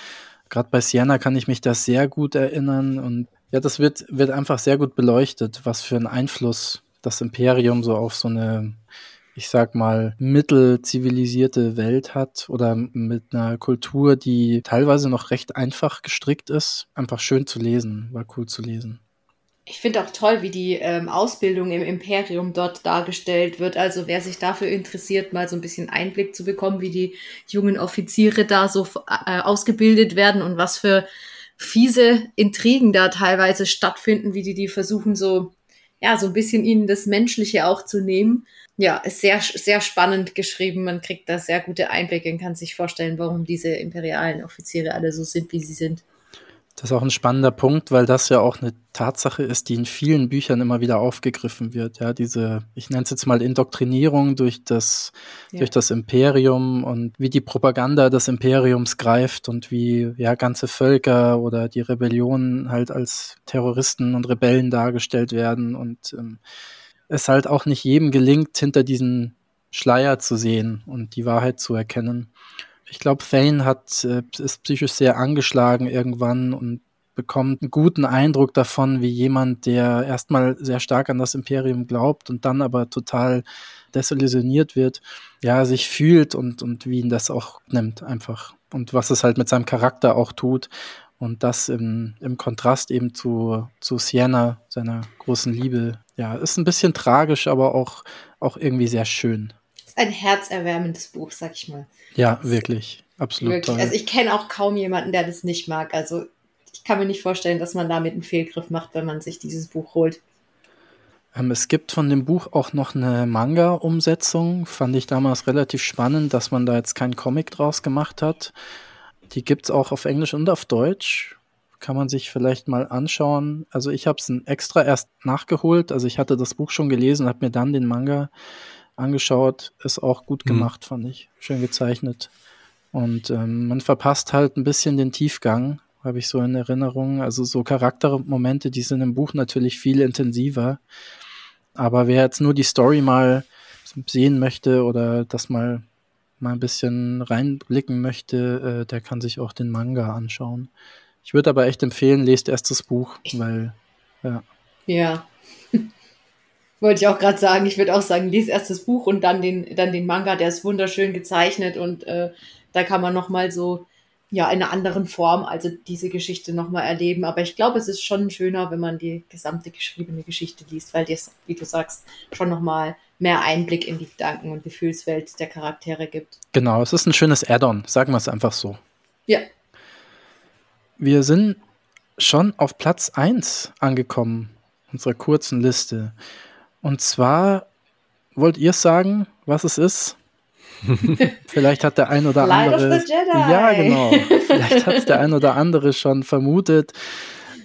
Gerade bei Sienna kann ich mich da sehr gut erinnern und ja, das wird, wird einfach sehr gut beleuchtet, was für einen Einfluss das Imperium so auf so eine, ich sag mal, mittelzivilisierte Welt hat oder mit einer Kultur, die teilweise noch recht einfach gestrickt ist. Einfach schön zu lesen, war cool zu lesen. Ich finde auch toll, wie die ähm, Ausbildung im Imperium dort dargestellt wird. Also wer sich dafür interessiert, mal so ein bisschen Einblick zu bekommen, wie die jungen Offiziere da so äh, ausgebildet werden und was für fiese Intrigen da teilweise stattfinden, wie die die versuchen so ja so ein bisschen ihnen das Menschliche auch zu nehmen. Ja, ist sehr sehr spannend geschrieben. Man kriegt da sehr gute Einblicke und kann sich vorstellen, warum diese imperialen Offiziere alle so sind, wie sie sind. Das ist auch ein spannender Punkt, weil das ja auch eine Tatsache ist, die in vielen Büchern immer wieder aufgegriffen wird. Ja, diese, ich nenne es jetzt mal Indoktrinierung durch das, ja. durch das Imperium und wie die Propaganda des Imperiums greift und wie ja ganze Völker oder die Rebellionen halt als Terroristen und Rebellen dargestellt werden und ähm, es halt auch nicht jedem gelingt, hinter diesen Schleier zu sehen und die Wahrheit zu erkennen ich glaube, Thane hat, äh, ist psychisch sehr angeschlagen irgendwann und bekommt einen guten Eindruck davon, wie jemand, der erstmal sehr stark an das Imperium glaubt und dann aber total desillusioniert wird, ja, sich fühlt und, und wie ihn das auch nimmt einfach. Und was es halt mit seinem Charakter auch tut. Und das im, im Kontrast eben zu, zu Sienna, seiner großen Liebe. Ja, ist ein bisschen tragisch, aber auch, auch irgendwie sehr schön ein herzerwärmendes Buch, sag ich mal. Ja, wirklich. Absolut wirklich. toll. Also ich kenne auch kaum jemanden, der das nicht mag. Also ich kann mir nicht vorstellen, dass man damit einen Fehlgriff macht, wenn man sich dieses Buch holt. Ähm, es gibt von dem Buch auch noch eine Manga-Umsetzung. Fand ich damals relativ spannend, dass man da jetzt keinen Comic draus gemacht hat. Die gibt es auch auf Englisch und auf Deutsch. Kann man sich vielleicht mal anschauen. Also ich habe es extra erst nachgeholt. Also ich hatte das Buch schon gelesen, und habe mir dann den Manga angeschaut. Ist auch gut mhm. gemacht, mhm. fand ich. Schön gezeichnet. Und ähm, man verpasst halt ein bisschen den Tiefgang, habe ich so in Erinnerung. Also so Charaktermomente, die sind im Buch natürlich viel intensiver. Aber wer jetzt nur die Story mal sehen möchte oder das mal mal ein bisschen reinblicken möchte, äh, der kann sich auch den Manga anschauen. Ich würde aber echt empfehlen, lest erst das Buch, weil ja. Ja, wollte ich auch gerade sagen. Ich würde auch sagen, lies erst das Buch und dann den, dann den Manga. Der ist wunderschön gezeichnet und äh, da kann man nochmal so, ja, in einer anderen Form, also diese Geschichte nochmal erleben. Aber ich glaube, es ist schon schöner, wenn man die gesamte geschriebene Geschichte liest, weil dir wie du sagst, schon nochmal mehr Einblick in die Gedanken und Gefühlswelt der Charaktere gibt. Genau, es ist ein schönes Add-on, sagen wir es einfach so. Ja. Wir sind schon auf Platz 1 angekommen, unserer kurzen Liste. Und zwar wollt ihr sagen, was es ist? Vielleicht hat der ein oder Light andere. Ja, genau. Vielleicht hat es der ein oder andere schon vermutet.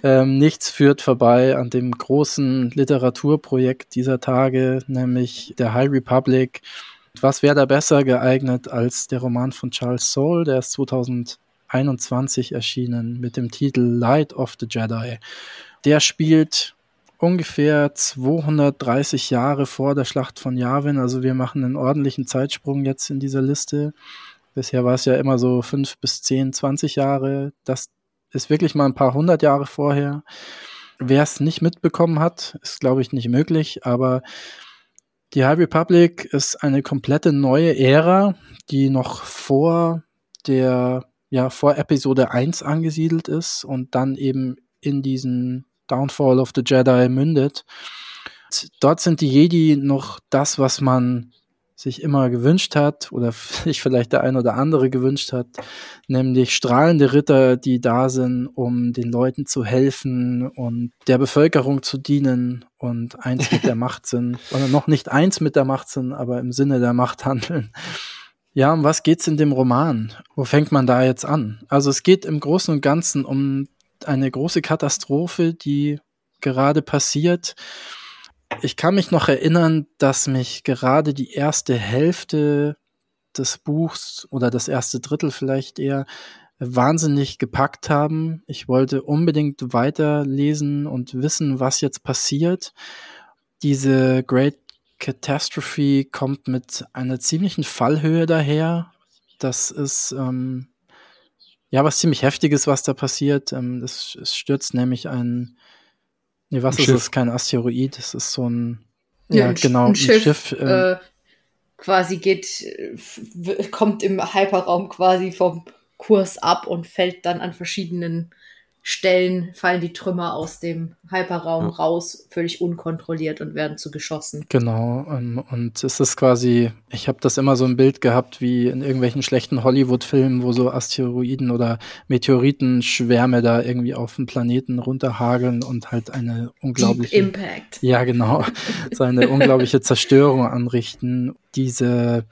Ähm, nichts führt vorbei an dem großen Literaturprojekt dieser Tage, nämlich der High Republic. Was wäre da besser geeignet als der Roman von Charles Soule, der ist 2021 erschienen mit dem Titel Light of the Jedi. Der spielt ungefähr 230 Jahre vor der Schlacht von Yavin. Also wir machen einen ordentlichen Zeitsprung jetzt in dieser Liste. Bisher war es ja immer so fünf bis zehn, 20 Jahre. Das ist wirklich mal ein paar hundert Jahre vorher. Wer es nicht mitbekommen hat, ist, glaube ich, nicht möglich, aber die High Republic ist eine komplette neue Ära, die noch vor der, ja, vor Episode 1 angesiedelt ist und dann eben in diesen Downfall of the Jedi mündet. Dort sind die Jedi noch das, was man sich immer gewünscht hat oder sich vielleicht der ein oder andere gewünscht hat, nämlich strahlende Ritter, die da sind, um den Leuten zu helfen und der Bevölkerung zu dienen und eins mit der Macht sind, oder noch nicht eins mit der Macht sind, aber im Sinne der Macht handeln. Ja, um was geht's in dem Roman? Wo fängt man da jetzt an? Also es geht im Großen und Ganzen um eine große Katastrophe, die gerade passiert ich kann mich noch erinnern, dass mich gerade die erste Hälfte des Buchs oder das erste Drittel vielleicht eher wahnsinnig gepackt haben. Ich wollte unbedingt weiterlesen und wissen, was jetzt passiert. Diese Great Catastrophe kommt mit einer ziemlichen Fallhöhe daher. Das ist ähm, ja was ziemlich heftiges, was da passiert. Ähm, es, es stürzt nämlich ein Nee, was ein ist Schiff. es? Kein Asteroid, es ist so ein, ja, ein genau, ein, Schiff, Schiff äh, äh, quasi geht, kommt im Hyperraum quasi vom Kurs ab und fällt dann an verschiedenen Stellen fallen die Trümmer aus dem Hyperraum ja. raus, völlig unkontrolliert und werden zu geschossen. Genau, ähm, und es ist quasi, ich habe das immer so ein Bild gehabt wie in irgendwelchen schlechten Hollywood-Filmen, wo so Asteroiden oder Meteoritenschwärme da irgendwie auf den Planeten runterhageln und halt eine unglaubliche Deep Impact. Ja, genau, so eine unglaubliche Zerstörung anrichten. Diese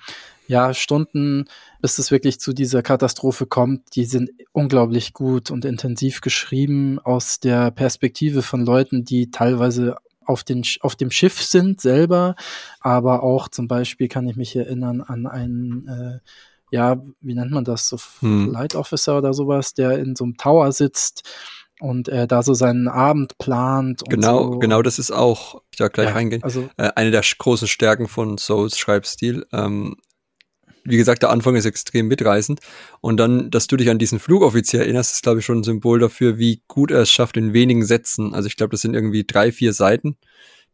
ja, Stunden bis es wirklich zu dieser Katastrophe kommt, die sind unglaublich gut und intensiv geschrieben aus der Perspektive von Leuten, die teilweise auf, den, auf dem Schiff sind selber, aber auch zum Beispiel kann ich mich erinnern an einen, äh, ja, wie nennt man das, so hm. Light Officer oder sowas, der in so einem Tower sitzt und er da so seinen Abend plant. genau, so. genau, das ist auch, ich da gleich ja, reingehen, also, äh, eine der großen Stärken von Souls Schreibstil. Ähm, wie gesagt, der Anfang ist extrem mitreißend. Und dann, dass du dich an diesen Flugoffizier erinnerst, ist, glaube ich, schon ein Symbol dafür, wie gut er es schafft in wenigen Sätzen. Also ich glaube, das sind irgendwie drei, vier Seiten,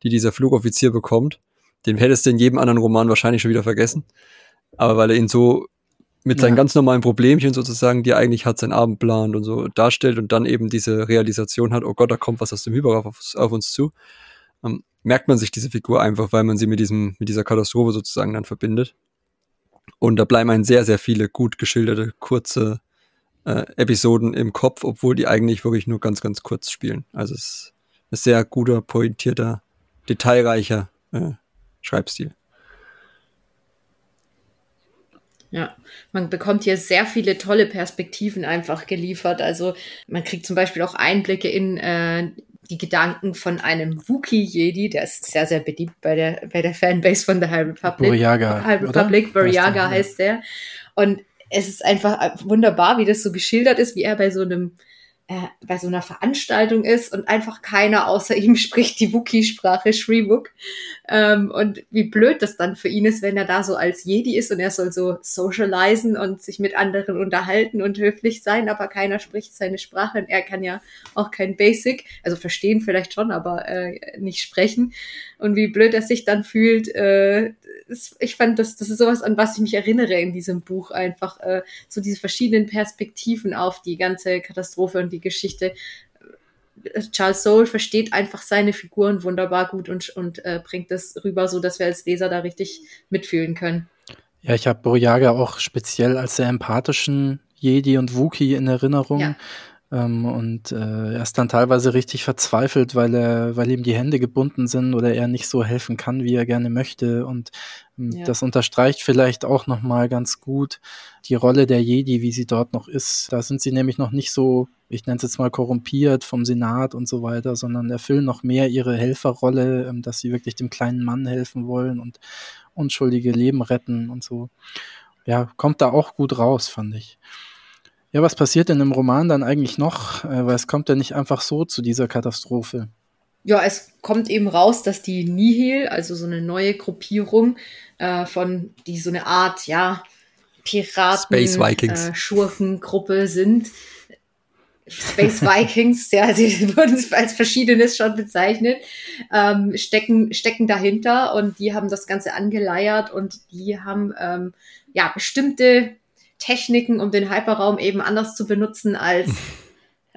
die dieser Flugoffizier bekommt. Den hättest du in jedem anderen Roman wahrscheinlich schon wieder vergessen. Aber weil er ihn so mit seinen ja. ganz normalen Problemchen sozusagen, die er eigentlich hat, seinen Abend plant und so darstellt und dann eben diese Realisation hat, oh Gott, da kommt was aus dem Überrauf auf, auf uns zu, ähm, merkt man sich diese Figur einfach, weil man sie mit diesem, mit dieser Katastrophe sozusagen dann verbindet. Und da bleiben ein sehr, sehr viele gut geschilderte, kurze äh, Episoden im Kopf, obwohl die eigentlich wirklich nur ganz, ganz kurz spielen. Also es ist ein sehr guter, pointierter, detailreicher äh, Schreibstil. Ja, man bekommt hier sehr viele tolle Perspektiven einfach geliefert. Also man kriegt zum Beispiel auch Einblicke in äh, die Gedanken von einem Wookiee-Jedi, der ist sehr, sehr beliebt bei der, bei der Fanbase von der High Republic. Buryaga, High Republic, Buryaga heißt der. Und es ist einfach wunderbar, wie das so geschildert ist, wie er bei so einem äh, bei so einer Veranstaltung ist und einfach keiner außer ihm spricht die Wookie-Sprache Shriwook. Ähm, und wie blöd das dann für ihn ist, wenn er da so als Jedi ist und er soll so socialisen und sich mit anderen unterhalten und höflich sein, aber keiner spricht seine Sprache und er kann ja auch kein Basic, also verstehen vielleicht schon, aber äh, nicht sprechen. Und wie blöd er sich dann fühlt, äh, ich fand, das, das ist sowas, an was ich mich erinnere in diesem Buch einfach. Äh, so diese verschiedenen Perspektiven auf die ganze Katastrophe und die Geschichte. Charles Soule versteht einfach seine Figuren wunderbar gut und, und äh, bringt das rüber, so dass wir als Leser da richtig mitfühlen können. Ja, ich habe Boriaga auch speziell als sehr empathischen Jedi und Wookie in Erinnerung. Ja. Ähm, und äh, er ist dann teilweise richtig verzweifelt, weil er, weil ihm die Hände gebunden sind oder er nicht so helfen kann, wie er gerne möchte. Und ähm, ja. das unterstreicht vielleicht auch nochmal ganz gut die Rolle der Jedi, wie sie dort noch ist. Da sind sie nämlich noch nicht so, ich nenne es jetzt mal korrumpiert vom Senat und so weiter, sondern erfüllen noch mehr ihre Helferrolle, ähm, dass sie wirklich dem kleinen Mann helfen wollen und unschuldige Leben retten und so. Ja, kommt da auch gut raus, fand ich. Ja, was passiert denn im Roman dann eigentlich noch? Äh, weil es kommt ja nicht einfach so zu dieser Katastrophe. Ja, es kommt eben raus, dass die Nihil, also so eine neue Gruppierung äh, von, die so eine Art, ja, Piraten, Space Vikings. Äh, Schurkengruppe sind. Space Vikings, ja, sie wurden als verschiedenes schon bezeichnet, ähm, stecken, stecken dahinter und die haben das Ganze angeleiert und die haben ähm, ja bestimmte Techniken, um den Hyperraum eben anders zu benutzen als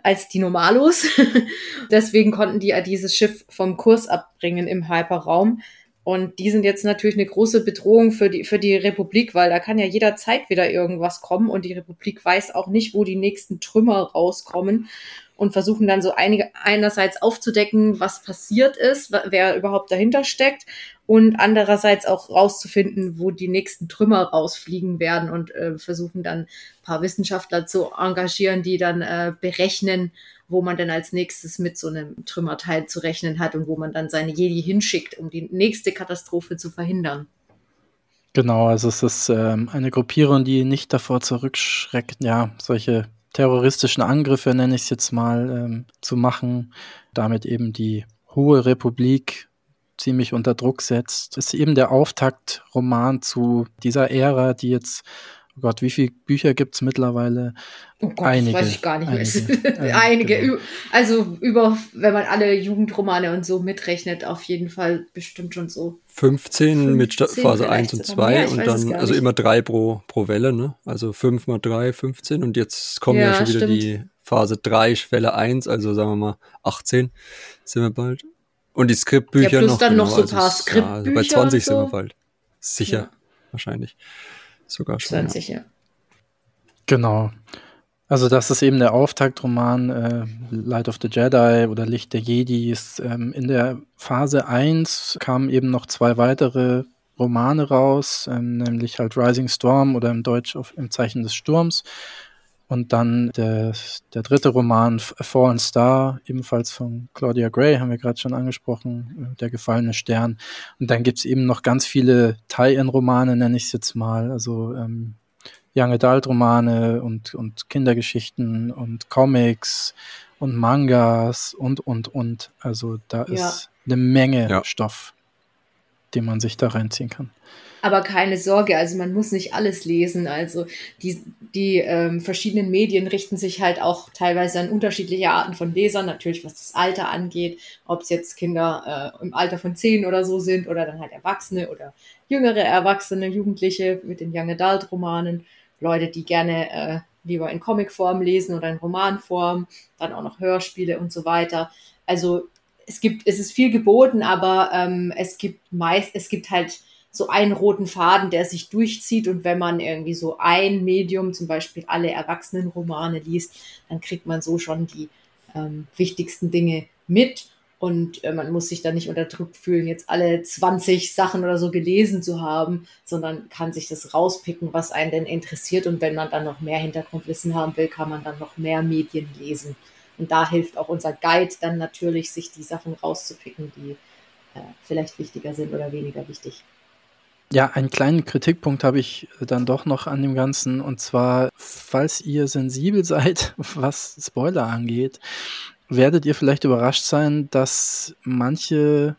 als die Normalos. Deswegen konnten die dieses Schiff vom Kurs abbringen im Hyperraum. Und die sind jetzt natürlich eine große Bedrohung für die, für die Republik, weil da kann ja jederzeit wieder irgendwas kommen und die Republik weiß auch nicht, wo die nächsten Trümmer rauskommen und versuchen dann so einige, einerseits aufzudecken, was passiert ist, wer überhaupt dahinter steckt und andererseits auch rauszufinden, wo die nächsten Trümmer rausfliegen werden und äh, versuchen dann ein paar Wissenschaftler zu engagieren, die dann äh, berechnen, wo man dann als nächstes mit so einem Trümmerteil zu rechnen hat und wo man dann seine Jedi hinschickt, um die nächste Katastrophe zu verhindern. Genau, also es ist ähm, eine Gruppierung, die nicht davor zurückschreckt, ja, solche terroristischen Angriffe, nenne ich es jetzt mal, ähm, zu machen, damit eben die Hohe Republik ziemlich unter Druck setzt. Das ist eben der Auftaktroman zu dieser Ära, die jetzt Oh Gott, wie viele Bücher gibt es mittlerweile? Oh Gott, einige, das weiß ich gar nicht einige, mehr. einige genau. also über, wenn man alle Jugendromane und so mitrechnet, auf jeden Fall bestimmt schon so. 15, 15 mit Phase 1 und 2 und dann, also immer drei pro, pro Welle, ne? Also 5 mal 3, 15 und jetzt kommen ja, ja schon wieder stimmt. die Phase 3, Welle 1, also sagen wir mal 18 sind wir bald. Und die Skriptbücher ja, plus noch. dann genau, noch so ein paar also, Skriptbücher. Ja, also bei 20 so. sind wir bald. Sicher, ja. wahrscheinlich sogar schon. 20, ja. Genau. Also das ist eben der Auftaktroman äh, Light of the Jedi oder Licht der Jedis. Ähm, in der Phase 1 kamen eben noch zwei weitere Romane raus, ähm, nämlich halt Rising Storm oder im Deutsch auf, im Zeichen des Sturms. Und dann der, der dritte Roman, Fallen Star, ebenfalls von Claudia Gray, haben wir gerade schon angesprochen, äh, Der gefallene Stern. Und dann gibt's eben noch ganz viele Tie-In-Romane, nenne ich es jetzt mal, also ähm, Young Adult-Romane und, und Kindergeschichten und Comics und Mangas und, und, und. Also da ja. ist eine Menge ja. Stoff, den man sich da reinziehen kann. Aber keine Sorge, also man muss nicht alles lesen. Also die, die ähm, verschiedenen Medien richten sich halt auch teilweise an unterschiedliche Arten von Lesern, natürlich was das Alter angeht, ob es jetzt Kinder äh, im Alter von zehn oder so sind oder dann halt Erwachsene oder jüngere Erwachsene, Jugendliche mit den Young Adult Romanen, Leute, die gerne äh, lieber in Comicform lesen oder in Romanform, dann auch noch Hörspiele und so weiter. Also es gibt, es ist viel geboten, aber ähm, es gibt meist, es gibt halt so einen roten Faden, der sich durchzieht. Und wenn man irgendwie so ein Medium, zum Beispiel alle Erwachsenenromane liest, dann kriegt man so schon die ähm, wichtigsten Dinge mit. Und äh, man muss sich da nicht unter Druck fühlen, jetzt alle 20 Sachen oder so gelesen zu haben, sondern kann sich das rauspicken, was einen denn interessiert. Und wenn man dann noch mehr Hintergrundwissen haben will, kann man dann noch mehr Medien lesen. Und da hilft auch unser Guide dann natürlich, sich die Sachen rauszupicken, die äh, vielleicht wichtiger sind oder weniger wichtig. Ja, einen kleinen Kritikpunkt habe ich dann doch noch an dem Ganzen. Und zwar, falls ihr sensibel seid, was Spoiler angeht, werdet ihr vielleicht überrascht sein, dass manche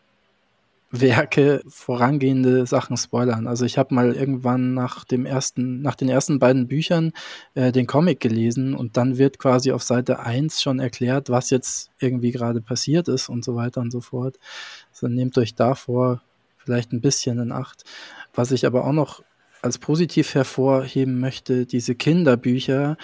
Werke vorangehende Sachen spoilern. Also ich habe mal irgendwann nach dem ersten, nach den ersten beiden Büchern äh, den Comic gelesen und dann wird quasi auf Seite 1 schon erklärt, was jetzt irgendwie gerade passiert ist und so weiter und so fort. Also nehmt euch davor vielleicht ein bisschen in Acht. Was ich aber auch noch als positiv hervorheben möchte, diese Kinderbücher,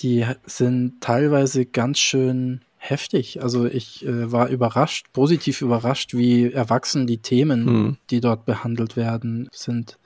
die sind teilweise ganz schön heftig. Also ich äh, war überrascht, positiv überrascht, wie erwachsen die Themen, hm. die dort behandelt werden, sind.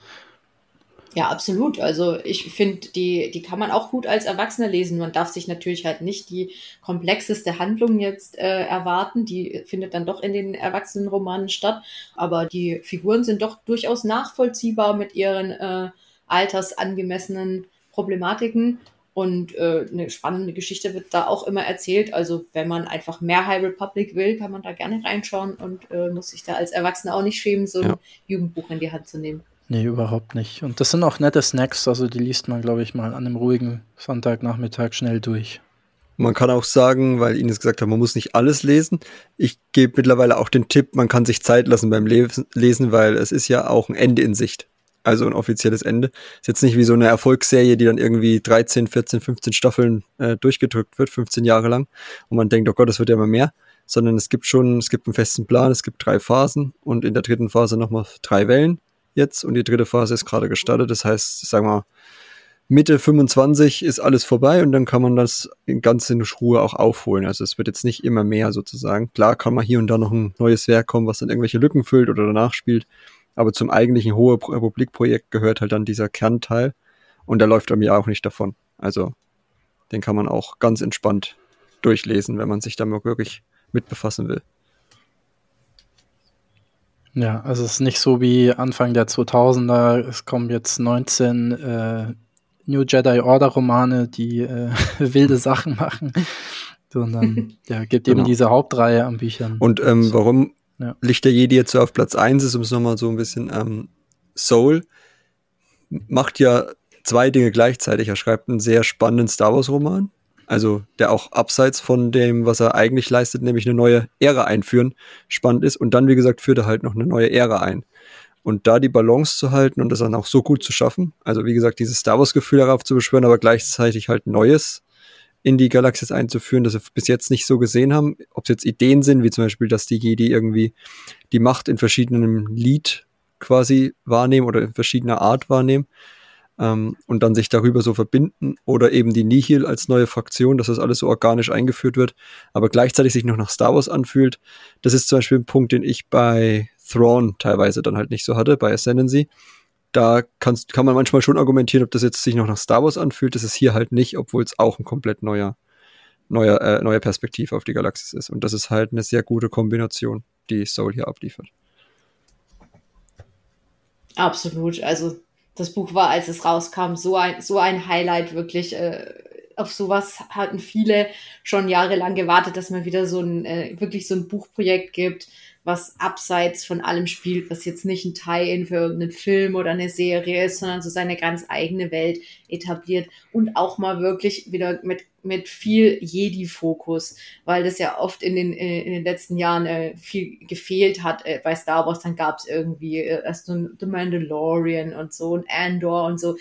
Ja, absolut. Also ich finde, die, die kann man auch gut als Erwachsener lesen. Man darf sich natürlich halt nicht die komplexeste Handlung jetzt äh, erwarten. Die findet dann doch in den Erwachsenenromanen statt. Aber die Figuren sind doch durchaus nachvollziehbar mit ihren äh, altersangemessenen Problematiken. Und äh, eine spannende Geschichte wird da auch immer erzählt. Also wenn man einfach mehr High Republic will, kann man da gerne reinschauen und äh, muss sich da als Erwachsener auch nicht schämen, so ein ja. Jugendbuch in die Hand zu nehmen. Nee, überhaupt nicht. Und das sind auch nette Snacks, also die liest man, glaube ich, mal an einem ruhigen Sonntagnachmittag schnell durch. Man kann auch sagen, weil Ines gesagt hat, man muss nicht alles lesen. Ich gebe mittlerweile auch den Tipp, man kann sich Zeit lassen beim Lesen, weil es ist ja auch ein Ende in Sicht. Also ein offizielles Ende. Ist jetzt nicht wie so eine Erfolgsserie, die dann irgendwie 13, 14, 15 Staffeln äh, durchgedrückt wird, 15 Jahre lang. Und man denkt, oh Gott, das wird ja immer mehr. Sondern es gibt schon, es gibt einen festen Plan, es gibt drei Phasen und in der dritten Phase nochmal drei Wellen jetzt und die dritte Phase ist gerade gestartet. Das heißt, sagen wir, Mitte 25 ist alles vorbei und dann kann man das ganz in Ruhe auch aufholen. Also es wird jetzt nicht immer mehr sozusagen. Klar kann man hier und da noch ein neues Werk kommen, was dann irgendwelche Lücken füllt oder danach spielt. Aber zum eigentlichen Hohe Republik-Projekt gehört halt dann dieser Kernteil und der läuft am Jahr auch nicht davon. Also den kann man auch ganz entspannt durchlesen, wenn man sich da mal wirklich mit befassen will. Ja, also es ist nicht so wie Anfang der 2000er, es kommen jetzt 19 äh, New Jedi Order Romane, die äh, wilde Sachen machen, sondern ja, gibt genau. eben diese Hauptreihe an Büchern. Und ähm, warum ja. Licht der Jedi jetzt so auf Platz 1 ist, um es nochmal so ein bisschen ähm, Soul macht ja zwei Dinge gleichzeitig. Er schreibt einen sehr spannenden Star Wars Roman, also der auch abseits von dem, was er eigentlich leistet, nämlich eine neue Ära einführen, spannend ist. Und dann, wie gesagt, führt er halt noch eine neue Ära ein. Und da die Balance zu halten und das dann auch so gut zu schaffen, also wie gesagt, dieses Star Wars-Gefühl darauf zu beschwören, aber gleichzeitig halt Neues in die Galaxis einzuführen, das wir bis jetzt nicht so gesehen haben. Ob es jetzt Ideen sind, wie zum Beispiel, dass die Jedi irgendwie die Macht in verschiedenen Lied quasi wahrnehmen oder in verschiedener Art wahrnehmen ähm, und dann sich darüber so verbinden oder eben die Nihil als neue Fraktion, dass das alles so organisch eingeführt wird, aber gleichzeitig sich noch nach Star Wars anfühlt. Das ist zum Beispiel ein Punkt, den ich bei Thrawn teilweise dann halt nicht so hatte, bei Ascendancy. Da kannst, kann man manchmal schon argumentieren, ob das jetzt sich noch nach Star Wars anfühlt. Das ist hier halt nicht, obwohl es auch ein komplett neuer, neuer, äh, neuer Perspektive auf die Galaxis ist. Und das ist halt eine sehr gute Kombination, die Soul hier abliefert. Absolut. Also das Buch war, als es rauskam, so ein, so ein Highlight wirklich. Äh, auf sowas hatten viele schon jahrelang gewartet, dass man wieder so ein, äh, wirklich so ein Buchprojekt gibt, was abseits von allem spielt, was jetzt nicht ein Tie-In für irgendeinen Film oder eine Serie ist, sondern so seine ganz eigene Welt etabliert und auch mal wirklich wieder mit, mit viel Jedi-Fokus, weil das ja oft in den, äh, in den letzten Jahren äh, viel gefehlt hat äh, bei Star Wars. Dann gab es irgendwie äh, erst so ein The Mandalorian und so ein Andor und so.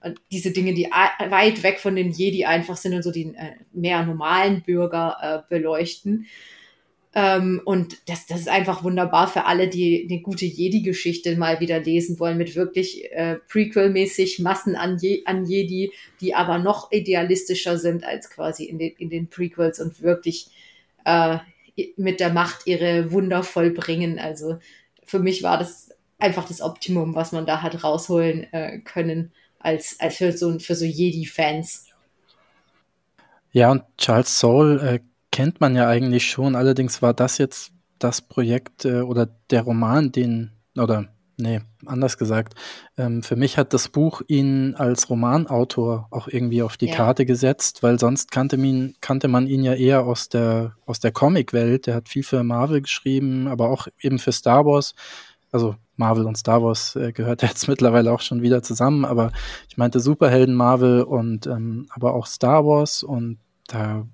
Und diese Dinge, die weit weg von den Jedi einfach sind und so die äh, mehr normalen Bürger äh, beleuchten. Ähm, und das, das ist einfach wunderbar für alle, die eine gute Jedi-Geschichte mal wieder lesen wollen, mit wirklich äh, Prequel-mäßig Massen an, Je an Jedi, die aber noch idealistischer sind als quasi in den, in den Prequels und wirklich äh, mit der Macht ihre Wunder vollbringen. Also für mich war das einfach das Optimum, was man da hat rausholen äh, können, als, als für so, für so Jedi-Fans. Ja, und Charles Soule äh, kennt man ja eigentlich schon. Allerdings war das jetzt das Projekt äh, oder der Roman, den, oder nee, anders gesagt, ähm, für mich hat das Buch ihn als Romanautor auch irgendwie auf die ja. Karte gesetzt, weil sonst kannte, ihn, kannte man ihn ja eher aus der, aus der Comic-Welt. Der hat viel für Marvel geschrieben, aber auch eben für Star Wars. Also Marvel und Star Wars äh, gehört jetzt mittlerweile auch schon wieder zusammen, aber ich meinte Superhelden Marvel und ähm, aber auch Star Wars und da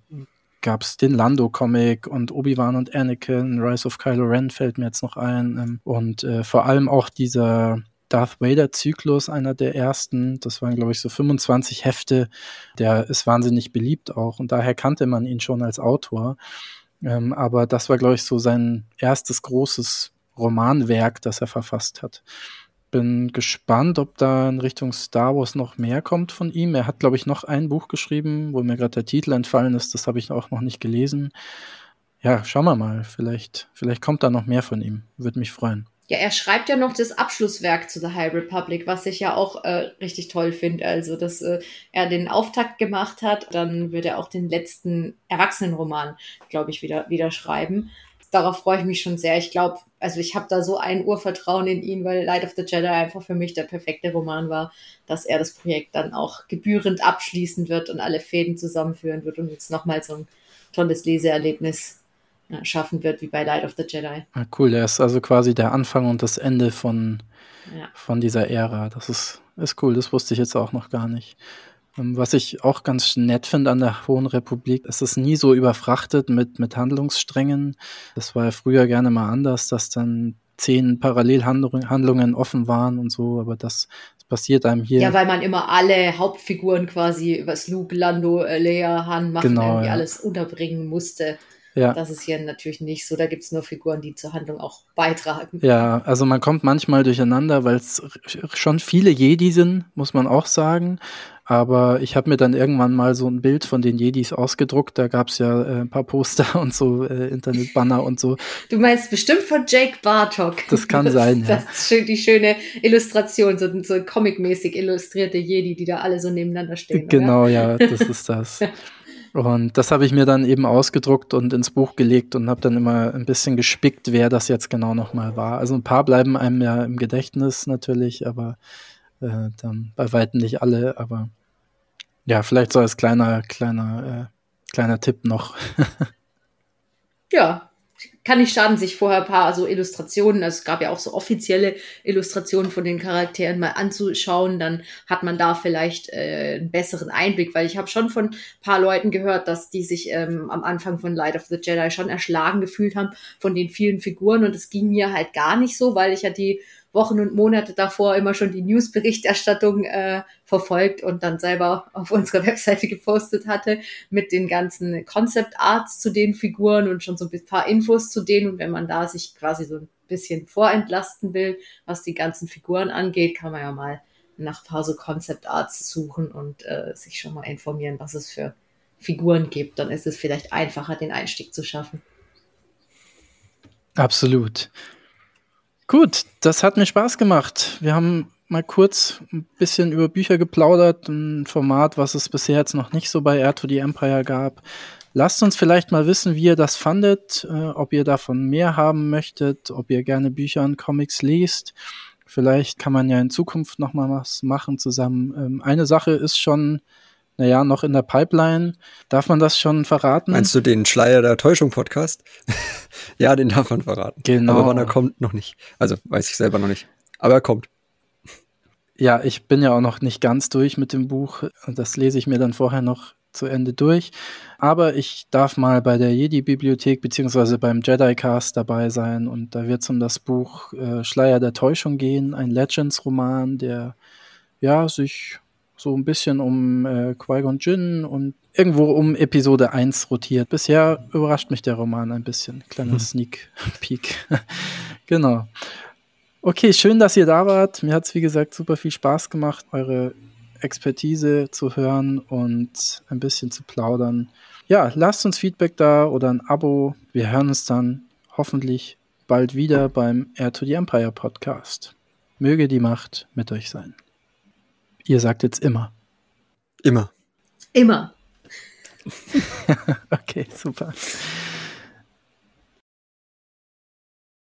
gab es den Lando-Comic und Obi-Wan und Anakin, Rise of Kylo Ren fällt mir jetzt noch ein. Ähm, und äh, vor allem auch dieser Darth Vader-Zyklus, einer der ersten. Das waren, glaube ich, so 25 Hefte. Der ist wahnsinnig beliebt auch und daher kannte man ihn schon als Autor. Ähm, aber das war, glaube ich, so sein erstes großes Romanwerk, das er verfasst hat bin gespannt, ob da in Richtung Star Wars noch mehr kommt von ihm. Er hat, glaube ich, noch ein Buch geschrieben, wo mir gerade der Titel entfallen ist. Das habe ich auch noch nicht gelesen. Ja, schauen wir mal. Vielleicht, vielleicht kommt da noch mehr von ihm. Würde mich freuen. Ja, er schreibt ja noch das Abschlusswerk zu The High Republic, was ich ja auch äh, richtig toll finde. Also, dass äh, er den Auftakt gemacht hat, dann wird er auch den letzten Erwachsenenroman, glaube ich, wieder, wieder schreiben darauf freue ich mich schon sehr. Ich glaube, also ich habe da so ein Urvertrauen in ihn, weil Light of the Jedi einfach für mich der perfekte Roman war, dass er das Projekt dann auch gebührend abschließen wird und alle Fäden zusammenführen wird und jetzt nochmal so ein tolles Leseerlebnis äh, schaffen wird, wie bei Light of the Jedi. Ah, cool, der ist also quasi der Anfang und das Ende von, ja. von dieser Ära. Das ist, ist cool, das wusste ich jetzt auch noch gar nicht. Ähm, was ich auch ganz nett finde an der Hohen Republik, es ist nie so überfrachtet mit, mit Handlungssträngen. Das war ja früher gerne mal anders, dass dann zehn Parallelhandlungen offen waren und so, aber das, das passiert einem hier. Ja, weil man immer alle Hauptfiguren quasi, was Luke, Lando, Leia, Han machen, genau, irgendwie ja. alles unterbringen musste. Ja. Das ist hier natürlich nicht so. Da gibt es nur Figuren, die zur Handlung auch beitragen. Ja, also man kommt manchmal durcheinander, weil es schon viele Jedi sind, muss man auch sagen. Aber ich habe mir dann irgendwann mal so ein Bild von den Jedis ausgedruckt. Da gab es ja äh, ein paar Poster und so, äh, Internetbanner und so. Du meinst bestimmt von Jake Bartok. Das kann sein, ja. Das ist die schöne Illustration, so, so comic-mäßig illustrierte Jedi, die da alle so nebeneinander stehen. Genau, oder? ja, das ist das. Und das habe ich mir dann eben ausgedruckt und ins Buch gelegt und habe dann immer ein bisschen gespickt, wer das jetzt genau nochmal war. Also ein paar bleiben einem ja im Gedächtnis natürlich, aber äh, dann bei weitem nicht alle. Aber ja, vielleicht so als kleiner, kleiner, äh, kleiner Tipp noch. ja, kann nicht schaden, sich vorher ein paar so Illustrationen, also es gab ja auch so offizielle Illustrationen von den Charakteren mal anzuschauen, dann hat man da vielleicht äh, einen besseren Einblick, weil ich habe schon von paar Leuten gehört, dass die sich ähm, am Anfang von Light of the Jedi schon erschlagen gefühlt haben von den vielen Figuren und es ging mir halt gar nicht so, weil ich ja die Wochen und Monate davor immer schon die Newsberichterstattung äh, verfolgt und dann selber auf unserer Webseite gepostet hatte mit den ganzen Concept Arts zu den Figuren und schon so ein paar Infos zu denen. Und wenn man da sich quasi so ein bisschen vorentlasten will, was die ganzen Figuren angeht, kann man ja mal nach ein paar so Concept Arts suchen und äh, sich schon mal informieren, was es für Figuren gibt. Dann ist es vielleicht einfacher, den Einstieg zu schaffen. Absolut. Gut, das hat mir Spaß gemacht. Wir haben mal kurz ein bisschen über Bücher geplaudert, ein Format, was es bisher jetzt noch nicht so bei Air to the Empire gab. Lasst uns vielleicht mal wissen, wie ihr das fandet, äh, ob ihr davon mehr haben möchtet, ob ihr gerne Bücher und Comics liest. Vielleicht kann man ja in Zukunft noch mal was machen zusammen. Ähm, eine Sache ist schon naja, noch in der Pipeline. Darf man das schon verraten? Meinst du den Schleier der Täuschung Podcast? ja, den darf man verraten. Genau. Aber wann er kommt, noch nicht. Also weiß ich selber noch nicht. Aber er kommt. Ja, ich bin ja auch noch nicht ganz durch mit dem Buch. Das lese ich mir dann vorher noch zu Ende durch. Aber ich darf mal bei der Jedi-Bibliothek beziehungsweise beim Jedi-Cast dabei sein und da wird es um das Buch äh, Schleier der Täuschung gehen, ein Legends-Roman, der ja sich so ein bisschen um äh, Qui-Gon Jinn und irgendwo um Episode 1 rotiert. Bisher überrascht mich der Roman ein bisschen. Kleiner hm. Sneak Peek. genau. Okay, schön, dass ihr da wart. Mir hat es, wie gesagt, super viel Spaß gemacht, eure Expertise zu hören und ein bisschen zu plaudern. Ja, lasst uns Feedback da oder ein Abo. Wir hören uns dann hoffentlich bald wieder beim Air to the Empire Podcast. Möge die Macht mit euch sein. Ihr sagt jetzt immer. Immer. Immer. okay, super.